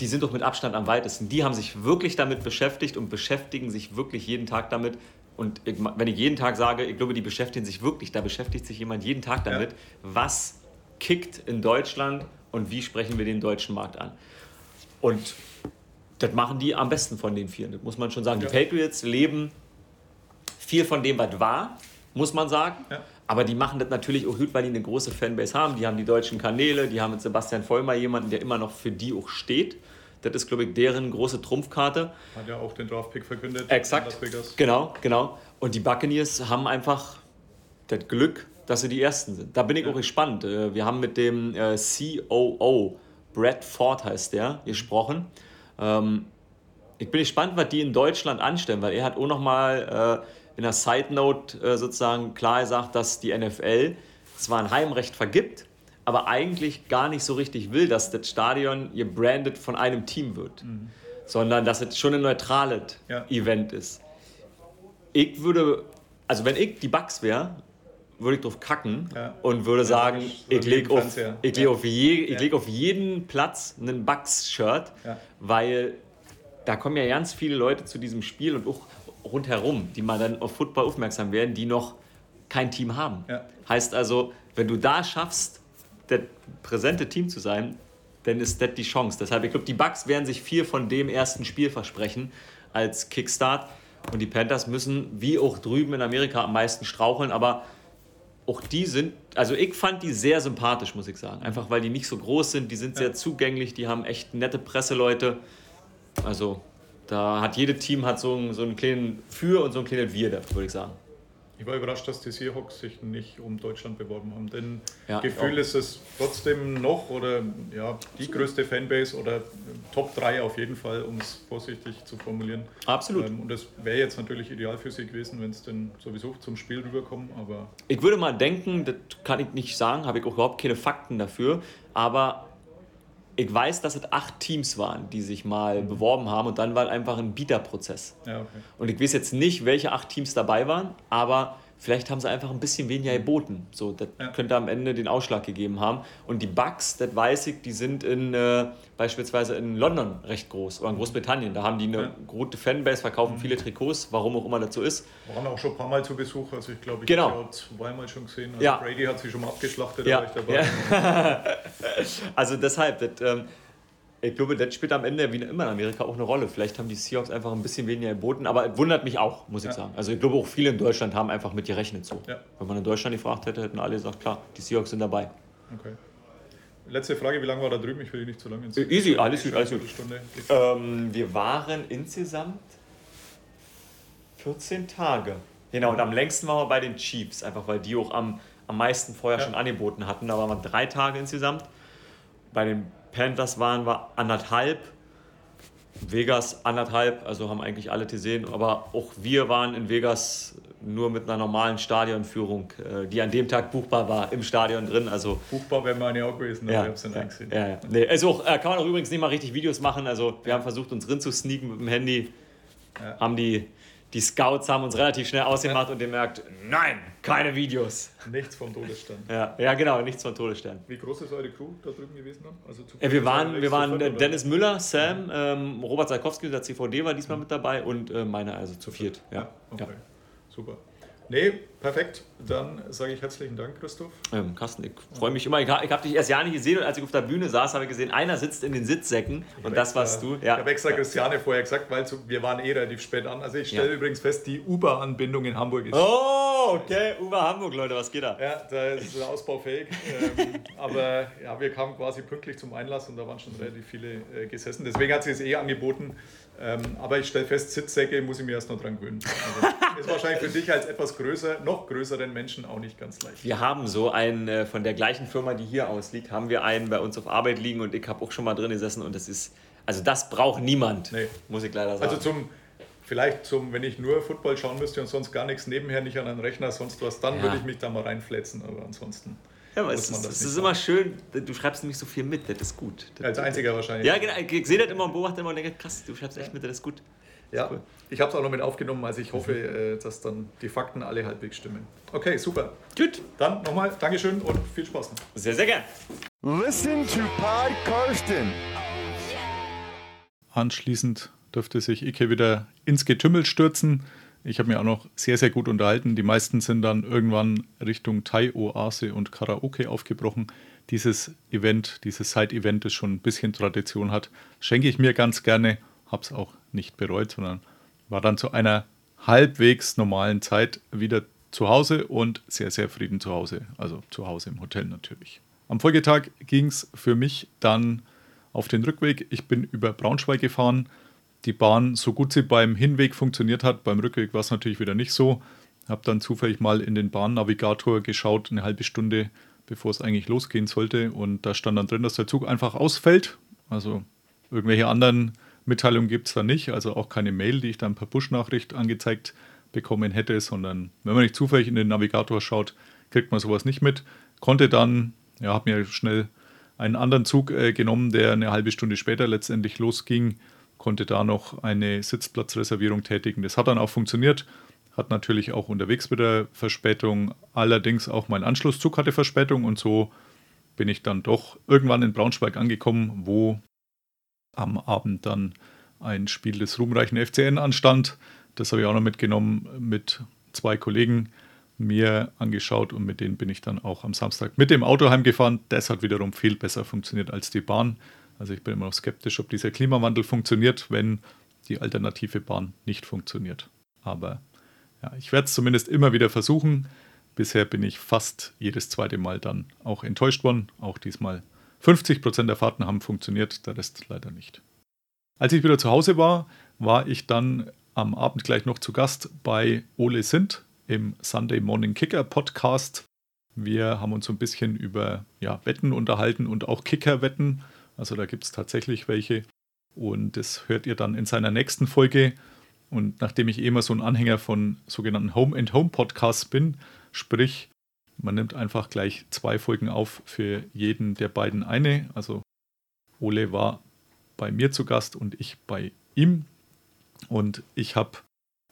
Speaker 7: die sind doch mit Abstand am weitesten. Die haben sich wirklich damit beschäftigt und beschäftigen sich wirklich jeden Tag damit. Und ich, wenn ich jeden Tag sage, ich glaube, die beschäftigen sich wirklich, da beschäftigt sich jemand jeden Tag damit, was kickt in Deutschland und wie sprechen wir den deutschen Markt an. Und das machen die am besten von den vier, das muss man schon sagen.
Speaker 4: Ja.
Speaker 7: Die Patriots leben viel von dem, was war, muss man sagen.
Speaker 4: Ja.
Speaker 7: Aber die machen das natürlich auch gut, weil die eine große Fanbase haben. Die haben die deutschen Kanäle, die haben mit Sebastian Vollmer jemanden, der immer noch für die auch steht. Das ist, glaube ich, deren große Trumpfkarte.
Speaker 4: Hat ja auch den Draftpick verkündet.
Speaker 7: Exakt. Genau, genau. Und die Buccaneers haben einfach das Glück, dass sie die Ersten sind. Da bin ich auch gespannt. Äh, Wir haben mit dem äh, COO, Brad Ford heißt der, gesprochen. Ähm, ich bin gespannt, was die in Deutschland anstellen, weil er hat auch nochmal äh, in der Side Note sozusagen klar gesagt, dass die NFL zwar ein Heimrecht vergibt, aber eigentlich gar nicht so richtig will, dass das Stadion gebrandet von einem Team wird, sondern dass es schon ein neutrales
Speaker 4: Ja.
Speaker 7: Event ist. Ich würde, also wenn ich die Bugs wäre, würde ich drauf kacken
Speaker 4: Ja.
Speaker 7: und würde sagen,
Speaker 4: ich-
Speaker 7: ich lege auf,
Speaker 4: Fernseher.
Speaker 7: ich leg
Speaker 4: Ja.
Speaker 7: auf, je, ich
Speaker 4: Ja.
Speaker 7: leg auf jeden Platz einen Bugs-Shirt,
Speaker 4: Ja.
Speaker 7: weil da kommen ja ganz viele Leute zu diesem Spiel und auch rundherum, die mal dann auf Football aufmerksam werden, die noch kein Team haben.
Speaker 4: Ja.
Speaker 7: Heißt also, wenn du da schaffst, das präsente Team zu sein, dann ist das die Chance. Deshalb, ich glaube, die Bucks werden sich viel von dem ersten Spiel versprechen als Kickstart. Und die Panthers müssen, wie auch drüben in Amerika, am meisten straucheln. Aber auch die sind, also ich fand die sehr sympathisch, muss ich sagen. Einfach weil die nicht so groß sind, die sind sehr zugänglich, die haben echt nette Presseleute. Also da hat jedes Team hat so einen, so einen kleinen Für und so einen kleinen Wir, würde ich sagen.
Speaker 4: Ich war überrascht, dass die Seahawks sich nicht um Deutschland beworben haben. Denn
Speaker 7: Ja,
Speaker 4: Gefühl ist es trotzdem noch oder ja, die größte Fanbase oder äh, Top 3 auf jeden Fall, um es vorsichtig zu formulieren.
Speaker 7: Absolut.
Speaker 4: Ähm, und das wäre jetzt natürlich ideal für sie gewesen, wenn es denn sowieso zum Spiel rüberkommen. Aber
Speaker 7: Ich würde mal denken, das kann ich nicht sagen, habe ich auch überhaupt keine Fakten dafür, aber ich weiß, dass es acht Teams waren, die sich mal beworben haben und dann war einfach ein Bieterprozess.
Speaker 4: ja, okay.
Speaker 7: Und ich weiß jetzt nicht, welche acht Teams dabei waren, aber vielleicht haben sie einfach ein bisschen weniger geboten. So, das
Speaker 4: Ja.
Speaker 7: könnte am Ende den Ausschlag gegeben haben. Und die Bucks, das weiß ich, die sind in, äh, beispielsweise in London recht groß oder in Großbritannien. Da haben die eine
Speaker 4: Ja.
Speaker 7: gute Fanbase, verkaufen viele Trikots, warum auch immer so ist.
Speaker 4: Waren auch schon ein paar Mal zu Besuch. Also ich glaube, ich
Speaker 7: Genau.
Speaker 4: habe zweimal schon gesehen. Also
Speaker 7: Ja.
Speaker 4: Brady hat sie schon mal abgeschlachtet, da
Speaker 7: Ja,
Speaker 4: war ich dabei.
Speaker 7: ja. Also deshalb, das, ähm, ich glaube, das spielt am Ende wie immer in Amerika auch eine Rolle. Vielleicht haben die Seahawks einfach ein bisschen weniger geboten, aber es wundert mich auch, muss ich
Speaker 4: Ja.
Speaker 7: sagen. Also ich glaube auch viele in Deutschland haben einfach mit gerechnet so.
Speaker 4: Ja.
Speaker 7: Wenn man in Deutschland gefragt hätte, hätten alle gesagt, klar, die Seahawks sind dabei.
Speaker 4: Okay. Letzte Frage, wie lange war da drüben? Ich will dich nicht zu lange ins
Speaker 7: Äh, easy, alles gut, alles gut. Ähm, wir waren insgesamt 14 Tage. Genau, und am längsten waren wir bei den Chiefs, einfach weil die auch am, am meisten vorher
Speaker 4: Ja.
Speaker 7: schon angeboten hatten. Da waren wir drei Tage insgesamt. Bei den Panthers waren wir anderthalb. Vegas anderthalb, also haben eigentlich alle gesehen. Aber auch wir waren in Vegas nur mit einer normalen Stadionführung, äh, die an dem Tag buchbar war, im Stadion drin. Also
Speaker 4: Buchbar wäre meine auch gewesen, aber ich habe es dann
Speaker 7: ja,
Speaker 4: eingesehen.
Speaker 7: ja, ja. Nee, also auch, äh, kann man auch übrigens nicht mal richtig Videos machen. Also wir haben versucht, uns drin zu sneaken mit dem Handy.
Speaker 4: Ja.
Speaker 7: Haben die, die Scouts haben uns relativ schnell ausgemacht und gemerkt, nein, keine Videos.
Speaker 4: Nichts vom Todesstand.
Speaker 7: Ja, ja genau, nichts von Todesstern.
Speaker 4: Wie groß ist eure Crew da drüben gewesen? Dann? Also zu
Speaker 7: Ja, wir waren, wir waren äh,
Speaker 4: oder?
Speaker 7: Dennis Müller, Sam, ähm, Robert Salkowski, der CVD war diesmal mit dabei und äh, meine also zu viert. Ja.
Speaker 4: Okay,
Speaker 7: Ja.
Speaker 4: super. Nee, perfekt. Dann sage ich herzlichen Dank, Christoph.
Speaker 7: Ähm, Carsten, ich freue mich immer. Ich, ha- ich habe dich erst ja nicht gesehen und als ich auf der Bühne saß, habe ich gesehen, einer sitzt in den Sitzsäcken und das warst du.
Speaker 4: Ich
Speaker 7: Ja.
Speaker 4: habe extra Christiane vorher gesagt, weil zu, wir waren eh relativ spät an. Also ich stelle
Speaker 7: Ja.
Speaker 4: übrigens fest, die Uber-Anbindung in Hamburg ist.
Speaker 7: Oh, okay. Uwe Hamburg, Leute, was geht da?
Speaker 4: Ja, da ist ausbaufähig. ähm, aber ja, wir kamen quasi pünktlich zum Einlass und da waren schon relativ viele äh, gesessen. Deswegen hat sie es eh angeboten. Ähm, aber ich stelle fest, Sitzsäcke muss ich mir erst noch dran gewöhnen. Also, ist wahrscheinlich für dich als etwas größer, noch größeren Menschen auch nicht ganz leicht.
Speaker 7: Wir haben so einen äh, von der gleichen Firma, die hier ausliegt, haben wir einen bei uns auf Arbeit liegen und ich habe auch schon mal drin gesessen und das ist, also das braucht niemand,
Speaker 4: Nee.
Speaker 7: muss ich leider sagen.
Speaker 4: Also zum, vielleicht zum, wenn ich nur Football schauen müsste und sonst gar nichts nebenher, nicht an einen Rechner, sonst was, dann
Speaker 7: Ja.
Speaker 4: würde ich mich da mal reinfletzen. Aber ansonsten.
Speaker 7: Ja, aber
Speaker 4: muss
Speaker 7: es,
Speaker 4: man
Speaker 7: ist,
Speaker 4: das
Speaker 7: es ist immer schön, du schreibst nämlich so viel mit, das ist gut. Das,
Speaker 4: Als einziger wahrscheinlich.
Speaker 7: ja, genau, ich sehe das immer und beobachte immer und denke, krass, du schreibst echt mit, das ist gut.
Speaker 4: Ja,
Speaker 7: cool.
Speaker 4: ich habe es auch noch mit aufgenommen, also ich hoffe, äh, dass dann die Fakten alle halbwegs stimmen. Okay, super.
Speaker 7: Gut,
Speaker 4: Dann nochmal Dankeschön und viel Spaß noch.
Speaker 7: sehr, sehr gern.
Speaker 1: Listen to Pod Karsten.
Speaker 4: Anschließend dürfte sich Ike wieder ins Getümmel stürzen. Ich habe mir auch noch sehr, sehr gut unterhalten. Die meisten sind dann irgendwann Richtung Thai-Oase und Karaoke aufgebrochen. Dieses Event, dieses Side-Event, das schon ein bisschen Tradition hat, schenke ich mir ganz gerne. Habe es auch nicht bereut, sondern war dann zu einer halbwegs normalen Zeit wieder zu Hause und sehr, sehr Frieden zu Hause. Also zu Hause im Hotel natürlich. Am Folgetag ging es für mich dann auf den Rückweg. Ich bin über Braunschweig gefahren. Die Bahn, so gut sie beim Hinweg funktioniert hat, beim Rückweg war es natürlich wieder nicht so. Habe dann zufällig mal in den Bahnnavigator geschaut, eine halbe Stunde bevor es eigentlich losgehen sollte. Und da stand dann drin, dass der Zug einfach ausfällt. Also irgendwelche anderen Mitteilungen gibt es da nicht. Also auch keine Mail, die ich dann per Push-Nachricht angezeigt bekommen hätte, sondern wenn man nicht zufällig in den Navigator schaut, kriegt man sowas nicht mit. Konnte dann, ja, habe mir schnell einen anderen Zug äh, genommen, der eine halbe Stunde später letztendlich losging, konnte da noch eine Sitzplatzreservierung tätigen. Das hat dann auch funktioniert, hat natürlich auch unterwegs wieder Verspätung, allerdings auch mein Anschlusszug hatte Verspätung und so bin ich dann doch irgendwann in Braunschweig angekommen, wo am Abend dann ein Spiel des ruhmreichen FCN anstand. Das habe ich auch noch mitgenommen mit zwei Kollegen mir angeschaut und mit denen bin ich dann auch am Samstag mit dem Auto heimgefahren. Das hat wiederum viel besser funktioniert als die Bahn. Also ich bin immer noch skeptisch, ob dieser Klimawandel funktioniert, wenn die alternative Bahn nicht funktioniert. Aber ja, ich werde es zumindest immer wieder versuchen. Bisher bin ich fast jedes zweite Mal dann auch enttäuscht worden. Auch diesmal 50% der Fahrten haben funktioniert, der Rest leider nicht. Als ich wieder zu Hause war, war ich dann am Abend gleich noch zu Gast bei Ole Sint im Sunday Morning Kicker Podcast. Wir haben uns so ein bisschen über ja, Wetten unterhalten und auch Kicker-Wetten. Also da gibt es tatsächlich welche. Und das hört ihr dann in seiner nächsten Folge. Und nachdem ich eh immer so ein Anhänger von sogenannten Home-and-Home-Podcasts bin, sprich, man nimmt einfach gleich zwei Folgen auf für jeden der beiden eine. Also Ole war bei mir zu Gast und ich bei ihm. Und ich habe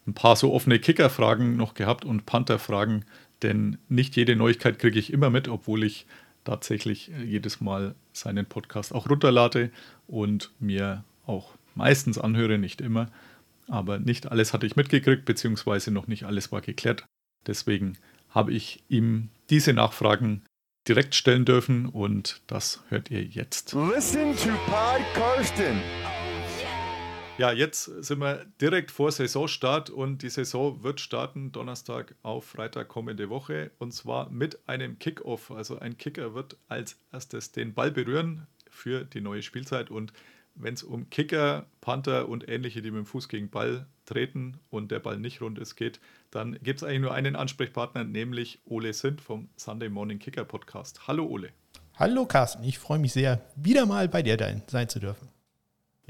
Speaker 4: ein paar so offene Kicker-Fragen noch gehabt und Panther-Fragen, denn nicht jede Neuigkeit kriege ich immer mit, obwohl ich tatsächlich jedes Mal seinen Podcast auch runterlade und mir auch meistens anhöre, nicht immer. Aber nicht alles hatte ich mitgekriegt, beziehungsweise noch nicht alles war geklärt. Deswegen habe ich ihm diese Nachfragen direkt stellen dürfen und das hört ihr jetzt.
Speaker 1: Listen to Pod Karsten.
Speaker 4: Ja, jetzt sind wir direkt vor Saisonstart und die Saison wird starten Donnerstag auf Freitag kommende Woche und zwar mit einem Kickoff. Also ein Kicker wird als erstes den Ball berühren für die neue Spielzeit und wenn es um Kicker, Panther und ähnliche, die mit dem Fuß gegen Ball treten und der Ball nicht rund ist, geht, dann gibt es eigentlich nur einen Ansprechpartner, nämlich Ole Sint vom Sunday Morning Kicker Podcast. Hallo Ole.
Speaker 8: Hallo Carsten, ich freue mich sehr, wieder mal bei dir sein zu dürfen.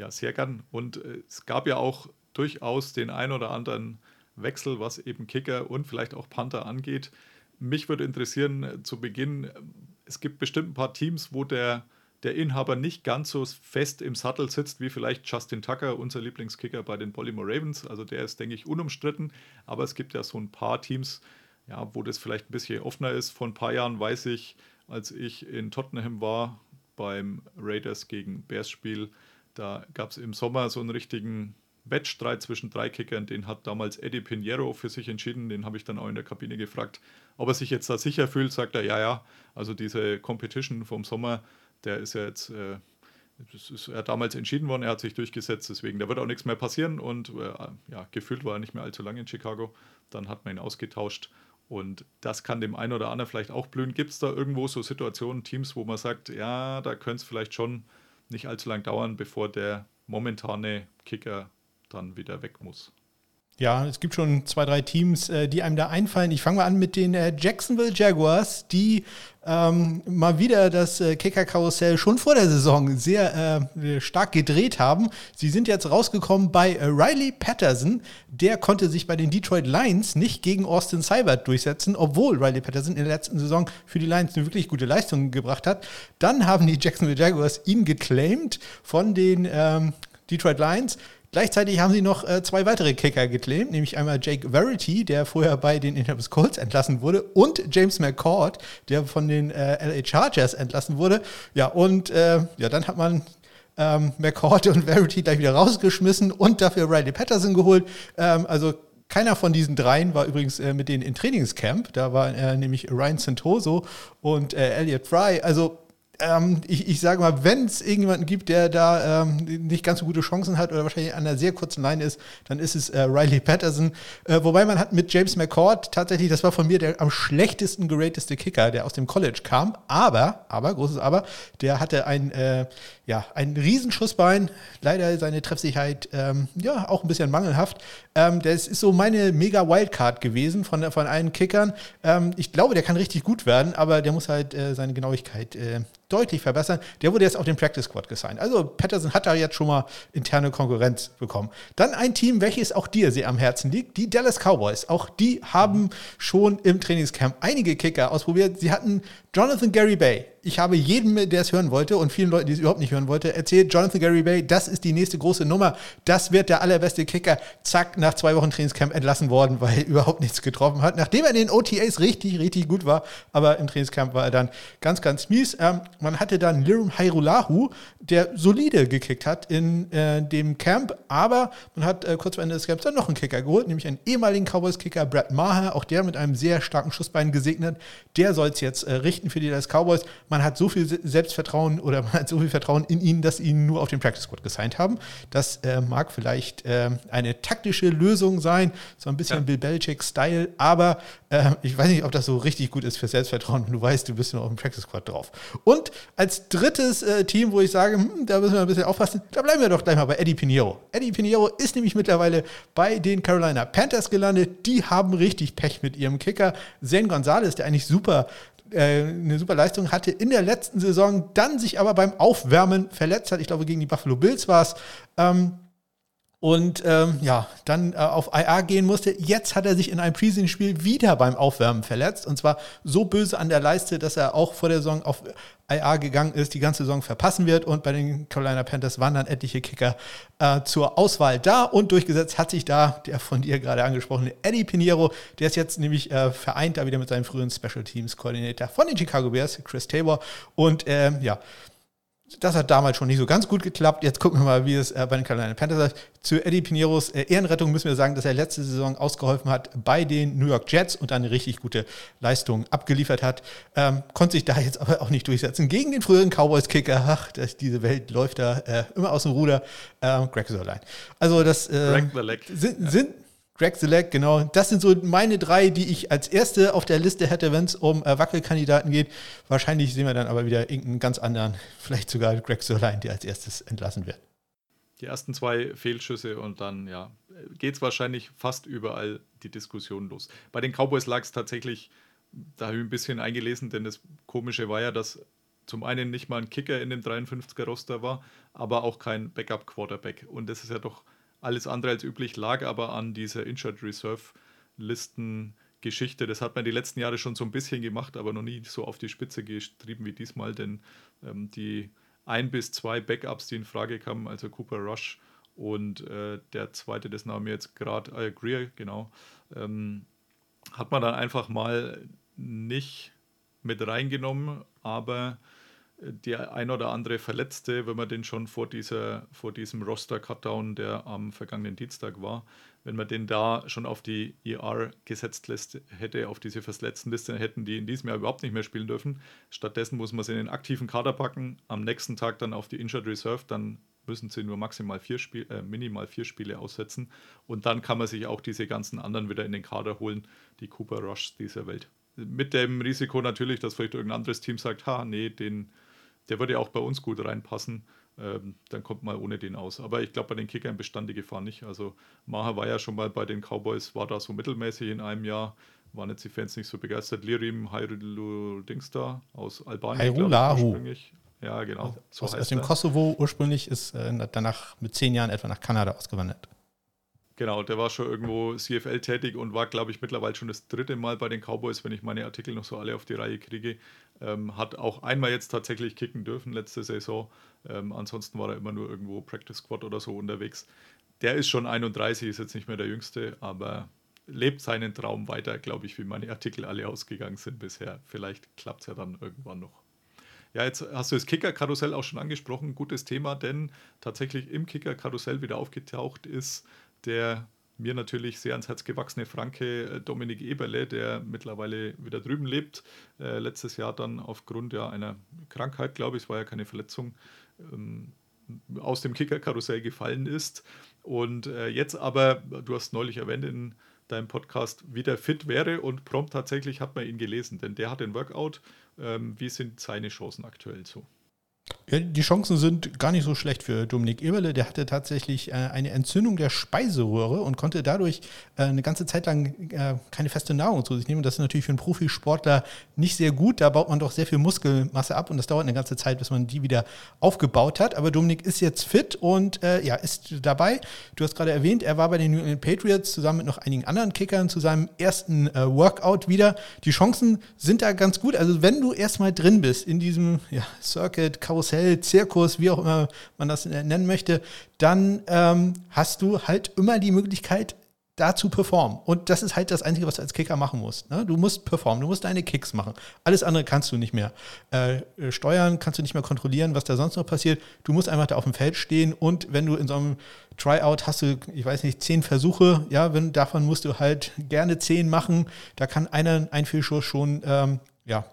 Speaker 4: Ja, sehr gern. Und äh, es gab ja auch durchaus den ein oder anderen Wechsel, was eben Kicker und vielleicht auch Panther angeht. Mich würde interessieren äh, zu Beginn, es gibt bestimmt ein paar Teams, wo der, der Inhaber nicht ganz so fest im Sattel sitzt wie vielleicht Justin Tucker, unser Lieblingskicker bei den Baltimore Ravens. Also der ist, denke ich, unumstritten. Aber es gibt ja so ein paar Teams, ja, wo das vielleicht ein bisschen offener ist. Vor ein paar Jahren weiß ich, als ich in Tottenham war beim Raiders gegen Bears Spiel, da gab es im Sommer so einen richtigen Wettstreit zwischen drei Kickern. Den hat damals Eddie Pinheiro für sich entschieden. Den habe ich dann auch in der Kabine gefragt, ob er sich jetzt da sicher fühlt. Sagt er, ja, ja. Also diese Competition vom Sommer, der ist ja jetzt, äh, das ist er damals entschieden worden. Er hat sich durchgesetzt. Deswegen, da wird auch nichts mehr passieren. Und äh, ja, gefühlt war er nicht mehr allzu lange in Chicago. Dann hat man ihn ausgetauscht. Und das kann dem einen oder anderen vielleicht auch blühen. Gibt es da irgendwo so Situationen, Teams, wo man sagt, ja, da könnte es vielleicht schon nicht allzu lang dauern, bevor der momentane Kicker dann wieder weg muss.
Speaker 8: Ja, es gibt schon zwei, drei Teams, äh, die einem da einfallen. Ich fange mal an mit den äh, Jacksonville Jaguars, die ähm, mal wieder das äh, Kicker-Karussell schon vor der Saison sehr äh, stark gedreht haben. Sie sind jetzt rausgekommen bei Riley Patterson. Der konnte sich bei den Detroit Lions nicht gegen Austin Seibert durchsetzen, obwohl Riley Patterson in der letzten Saison für die Lions eine wirklich gute Leistung gebracht hat. Dann haben die Jacksonville Jaguars ihn geclaimed von den ähm, Detroit Lions. Gleichzeitig haben sie noch äh, zwei weitere Kicker geclaimt, nämlich einmal Jake Verity, der vorher bei den Indianapolis Colts entlassen wurde, und James McCord, der von den äh, LA Chargers entlassen wurde. Ja, und äh, ja, dann hat man ähm, McCord und Verity gleich wieder rausgeschmissen und dafür Riley Patterson geholt. Ähm, also keiner von diesen dreien war übrigens äh, mit denen in Trainingscamp. Da war äh, nämlich Ryan Santoso und äh, Elliot Fry. Also ähm, ich, ich sage mal, wenn es irgendjemanden gibt, der da ähm, nicht ganz so gute Chancen hat oder wahrscheinlich an einer sehr kurzen Line ist, dann ist es äh, Riley Patterson. Äh, wobei man hat mit James McCord tatsächlich, das war von mir der am schlechtesten gerateste Kicker, der aus dem College kam. Aber, aber, großes Aber, der hatte ein, äh, ja, ein Riesenschussbein. Leider seine Treffsicherheit, ähm, ja, auch ein bisschen mangelhaft. Ähm, das ist so meine mega Wildcard gewesen von, von allen Kickern. Ähm, ich glaube, der kann richtig gut werden, aber der muss halt äh, seine Genauigkeit äh, deutlich verbessern. Der wurde jetzt auf den Practice Squad gesigned. Also Patterson hat da jetzt schon mal interne Konkurrenz bekommen. Dann ein Team, welches auch dir sehr am Herzen liegt, die Dallas Cowboys. Auch die haben schon im Trainingscamp einige Kicker ausprobiert. Sie hatten Jonathan Gary Bay. Ich habe jedem, der es hören wollte und vielen Leuten, die es überhaupt nicht hören wollte, erzählt, Jonathan Gary Bay, das ist die nächste große Nummer. Das wird der allerbeste Kicker. Zack, nach zwei Wochen Trainingscamp entlassen worden, weil er überhaupt nichts getroffen hat. Nachdem er in den OTAs richtig, richtig gut war, aber im Trainingscamp war er dann ganz, ganz mies. Ähm, man hatte dann Lirum Hairulahu, der solide gekickt hat in äh, dem Camp, aber man hat äh, kurz vor Ende des Camps dann noch einen Kicker geholt, nämlich einen ehemaligen Cowboys-Kicker, Brad Maher, auch der mit einem sehr starken Schussbein gesegnet. Der soll es jetzt äh, richten für die Dallas Cowboys. Man hat so viel Selbstvertrauen oder man hat so viel Vertrauen in ihn, dass sie ihn nur auf den Practice Squad gesigned haben. Das äh, mag vielleicht äh, eine taktische Lösung sein, so ein bisschen ja. Bill Belichick-Style, aber äh, ich weiß nicht, ob das so richtig gut ist für Selbstvertrauen, wenn du weißt, du bist nur auf dem Practice Squad drauf. Und als drittes äh, Team, wo ich sage, hm, da müssen wir ein bisschen aufpassen, da bleiben wir doch gleich mal bei Eddie Pinheiro. Eddie Pinheiro ist nämlich mittlerweile bei den Carolina Panthers gelandet. Die haben richtig Pech mit ihrem Kicker. Zen Gonzalez, der eigentlich super äh, eine super Leistung hatte in der letzten Saison, dann sich aber beim Aufwärmen verletzt hat. Ich glaube, gegen die Buffalo Bills war es. Ähm, und ähm, ja, dann äh, auf IA gehen musste. Jetzt hat er sich in einem Preseason-Spiel wieder beim Aufwärmen verletzt. Und zwar so böse an der Leiste, dass er auch vor der Saison auf IA gegangen ist, die ganze Saison verpassen wird. Und bei den Carolina Panthers waren dann etliche Kicker äh, zur Auswahl da. Und durchgesetzt hat sich da der von dir gerade angesprochene Eddie Pinheiro. Der ist jetzt nämlich äh, vereint da wieder mit seinem früheren Special Teams Coordinator von den Chicago Bears, Chris Tabor. Und ähm, ja, das hat damals schon nicht so ganz gut geklappt. Jetzt gucken wir mal, wie es äh, bei den Carolina Panthers ist. Zu Eddie Pineros äh, Ehrenrettung müssen wir sagen, dass er letzte Saison ausgeholfen hat bei den New York Jets und eine richtig gute Leistung abgeliefert hat. Ähm, konnte sich da jetzt aber auch nicht durchsetzen gegen den früheren Cowboys-Kicker. Ach, das, diese Welt läuft da äh, immer aus dem Ruder. Ähm, Greg Sörlein. Also das äh, sind, sind Greg Select, genau. Das sind so meine drei, die ich als erste auf der Liste hätte, wenn es um äh, Wackelkandidaten geht. Wahrscheinlich sehen wir dann aber wieder irgendeinen ganz anderen, vielleicht sogar Greg Sörlein, der als erstes entlassen wird.
Speaker 4: Die ersten zwei Fehlschüsse und dann, ja, geht es wahrscheinlich fast überall die Diskussion los. Bei den Cowboys lag es tatsächlich, da habe ich ein bisschen eingelesen, denn das Komische war ja, dass zum einen nicht mal ein Kicker in dem 53er-Roster war, aber auch kein Backup-Quarterback. Und das ist ja doch alles andere als üblich, lag aber an dieser Injured Reserve Listen Geschichte. Das hat man die letzten Jahre schon so ein bisschen gemacht, aber noch nie so auf die Spitze getrieben wie diesmal, denn ähm, die ein bis zwei Backups, die in Frage kamen, also Cooper Rush und äh, der zweite, das Name jetzt gerade, äh, Greer, genau, ähm, hat man dann einfach mal nicht mit reingenommen, aber der ein oder andere Verletzte, wenn man den schon vor, dieser, vor diesem Roster-Cutdown, der am vergangenen Dienstag war, wenn man den da schon auf die ER gesetzt lässt, hätte, auf diese Verletztenliste, hätten die in diesem Jahr überhaupt nicht mehr spielen dürfen. Stattdessen muss man sie in den aktiven Kader packen, am nächsten Tag dann auf die Injured Reserve, dann müssen sie nur maximal vier Spiel, äh, minimal vier Spiele aussetzen und dann kann man sich auch diese ganzen anderen wieder in den Kader holen, die Cooper Rush dieser Welt. Mit dem Risiko natürlich, dass vielleicht irgendein anderes Team sagt, ha, nee, den der würde auch bei uns gut reinpassen. Ähm, dann kommt man ohne den aus. Aber ich glaube, bei den Kickern bestand die Gefahr nicht. Also Maha war ja schon mal bei den Cowboys, war da so mittelmäßig in einem Jahr. Waren jetzt die Fans nicht so begeistert. Lirim Hayrulu Dingster aus Albanien.
Speaker 8: Hayrulahu.
Speaker 4: Ja, genau.
Speaker 8: So aus, aus dem Kosovo ursprünglich ist äh, danach mit zehn Jahren etwa nach Kanada ausgewandert.
Speaker 4: Genau, der war schon irgendwo CFL tätig und war, glaube ich, mittlerweile schon das dritte Mal bei den Cowboys, wenn ich meine Artikel noch so alle auf die Reihe kriege. Ähm, hat auch einmal jetzt tatsächlich kicken dürfen letzte Saison. Ähm, ansonsten war er immer nur irgendwo Practice Squad oder so unterwegs. Der ist schon 31, ist jetzt nicht mehr der Jüngste, aber lebt seinen Traum weiter, glaube ich, wie meine Artikel alle ausgegangen sind bisher. Vielleicht klappt es ja dann irgendwann noch. Ja, jetzt hast du das Kicker-Karussell auch schon angesprochen. Gutes Thema, denn tatsächlich im Kicker-Karussell wieder aufgetaucht ist der mir natürlich sehr ans Herz gewachsene Franke äh, Dominik Eberle, der mittlerweile wieder drüben lebt. Äh, letztes Jahr dann aufgrund ja, einer Krankheit, glaube ich, es war ja keine Verletzung, ähm, aus dem Kicker-Karussell gefallen ist. Und äh, jetzt aber, du hast neulich erwähnt in deinem Podcast, wieder fit wäre und prompt tatsächlich hat man ihn gelesen, denn der hat den Workout. Ähm, wie sind seine Chancen aktuell so?
Speaker 8: Ja, die Chancen sind gar nicht so schlecht für Dominik Eberle. Der hatte tatsächlich äh, eine Entzündung der Speiseröhre und konnte dadurch äh, eine ganze Zeit lang äh, keine feste Nahrung zu sich nehmen. Das ist natürlich für einen Profisportler nicht sehr gut. Da baut man doch sehr viel Muskelmasse ab und das dauert eine ganze Zeit, bis man die wieder aufgebaut hat. Aber Dominik ist jetzt fit und äh, ja, ist dabei. Du hast gerade erwähnt, er war bei den New England Patriots zusammen mit noch einigen anderen Kickern zu seinem ersten äh, Workout wieder. Die Chancen sind da ganz gut. Also wenn du erstmal drin bist in diesem ja, Circuit, Karussell, Karussell, Zirkus, wie auch immer man das nennen möchte, dann ähm, hast du halt immer die Möglichkeit, da zu performen. Und das ist halt das Einzige, was du als Kicker machen musst. Ne? Du musst performen, du musst deine Kicks machen. Alles andere kannst du nicht mehr äh, steuern, kannst du nicht mehr kontrollieren, was da sonst noch passiert. Du musst einfach da auf dem Feld stehen und wenn du in so einem Tryout hast du, ich weiß nicht, zehn Versuche, ja, wenn, davon musst du halt gerne zehn machen. Da kann einer ein Fehlschuss schon, ähm, ja,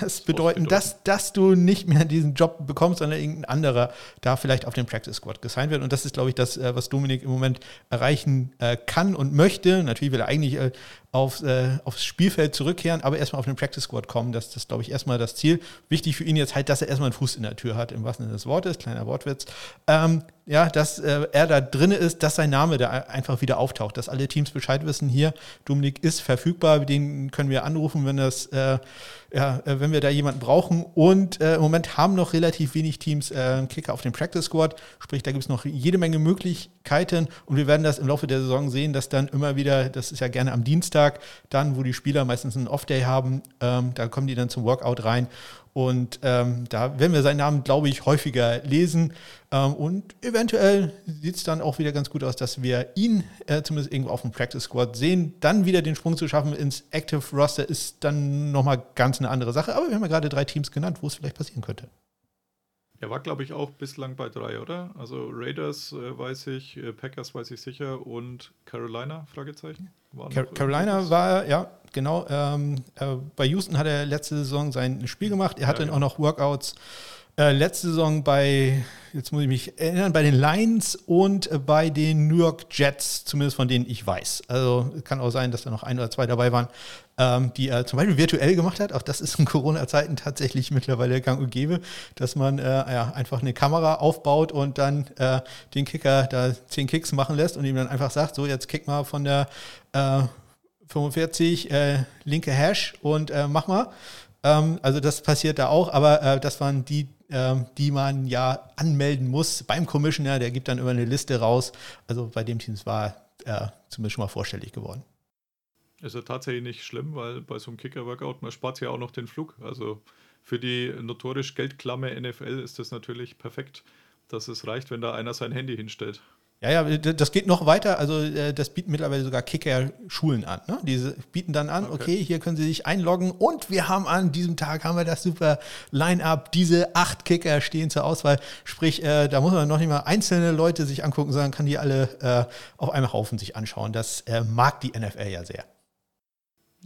Speaker 8: das bedeuten, dass, dass du nicht mehr diesen Job bekommst, sondern irgendein anderer da vielleicht auf den Practice Squad gesigned wird. Und das ist, glaube ich, das, äh, was Dominik im Moment erreichen äh, kann und möchte. Natürlich will er eigentlich aufs, äh, aufs Spielfeld zurückkehren, aber erstmal auf den Practice Squad kommen. Das, das ist, glaube ich, erstmal das Ziel. Wichtig für ihn jetzt halt, dass er erstmal einen Fuß in der Tür hat, im wahrsten Sinne des Wortes, kleiner Wortwitz. Ähm, ja, dass äh, er da drin ist, dass sein Name da einfach wieder auftaucht, dass alle Teams Bescheid wissen, hier, Dominik ist verfügbar, den können wir anrufen, wenn das, äh, ja, äh, wenn wir da jemanden brauchen. Und äh, im Moment haben noch relativ wenig Teams äh, Kicker auf dem Practice Squad, sprich, da gibt es noch jede Menge Möglichkeiten und wir werden das im Laufe der Saison sehen, dass dann immer wieder, das ist ja gerne am Dienstag, dann, wo die Spieler meistens einen Off-Day haben, ähm, da kommen die dann zum Workout rein und ähm, da werden wir seinen Namen, glaube ich, häufiger lesen. Ähm, und eventuell sieht es dann auch wieder ganz gut aus, dass wir ihn äh, zumindest irgendwo auf dem Practice Squad sehen. Dann wieder den Sprung zu schaffen ins Active Roster ist dann nochmal ganz eine andere Sache. Aber wir haben ja gerade drei Teams genannt, wo es vielleicht passieren könnte.
Speaker 4: Er war, glaube ich, auch bislang bei drei, oder? Also Raiders äh, weiß ich, äh, Packers weiß ich sicher und Carolina, Fragezeichen?
Speaker 8: Car Carolina war, ja, genau. Ähm, äh, bei Houston hat er letzte Saison sein Spiel gemacht. Er hatte ja, genau. auch noch Workouts äh, letzte Saison bei, jetzt muss ich mich erinnern, bei den Lions und äh, bei den New York Jets, zumindest von denen ich weiß. Also kann auch sein, dass da noch ein oder zwei dabei waren, ähm, die er zum Beispiel virtuell gemacht hat. Auch das ist in Corona-Zeiten tatsächlich mittlerweile gang und gäbe, dass man äh, ja, einfach eine Kamera aufbaut und dann äh, den Kicker da zehn Kicks machen lässt und ihm dann einfach sagt, so jetzt kick mal von der 45 äh, linke Hash und mach mal ähm, also das passiert da auch, aber äh, das waren die die man ja anmelden muss beim Commissioner. Der gibt dann immer eine Liste raus. Also bei dem Teams war er zumindest schon mal vorstellig geworden.
Speaker 4: Ist ja tatsächlich nicht schlimm, weil bei so einem Kicker-Workout, man spart ja auch noch den Flug. Also für die notorisch geldklamme NFL ist das natürlich perfekt, dass es reicht, wenn da einer sein Handy hinstellt.
Speaker 8: Ja, ja, das geht noch weiter. Also äh, das bieten mittlerweile sogar Kicker-Schulen an. Ne? Diese bieten dann an, okay. okay. hier können Sie sich einloggen und wir haben an diesem Tag haben wir das super Line-up. Diese acht Kicker stehen zur Auswahl. Sprich, äh, da muss man noch nicht mal einzelne Leute sich angucken, sondern kann die alle äh, auf einem Haufen sich anschauen. Das äh, mag die NFL ja sehr.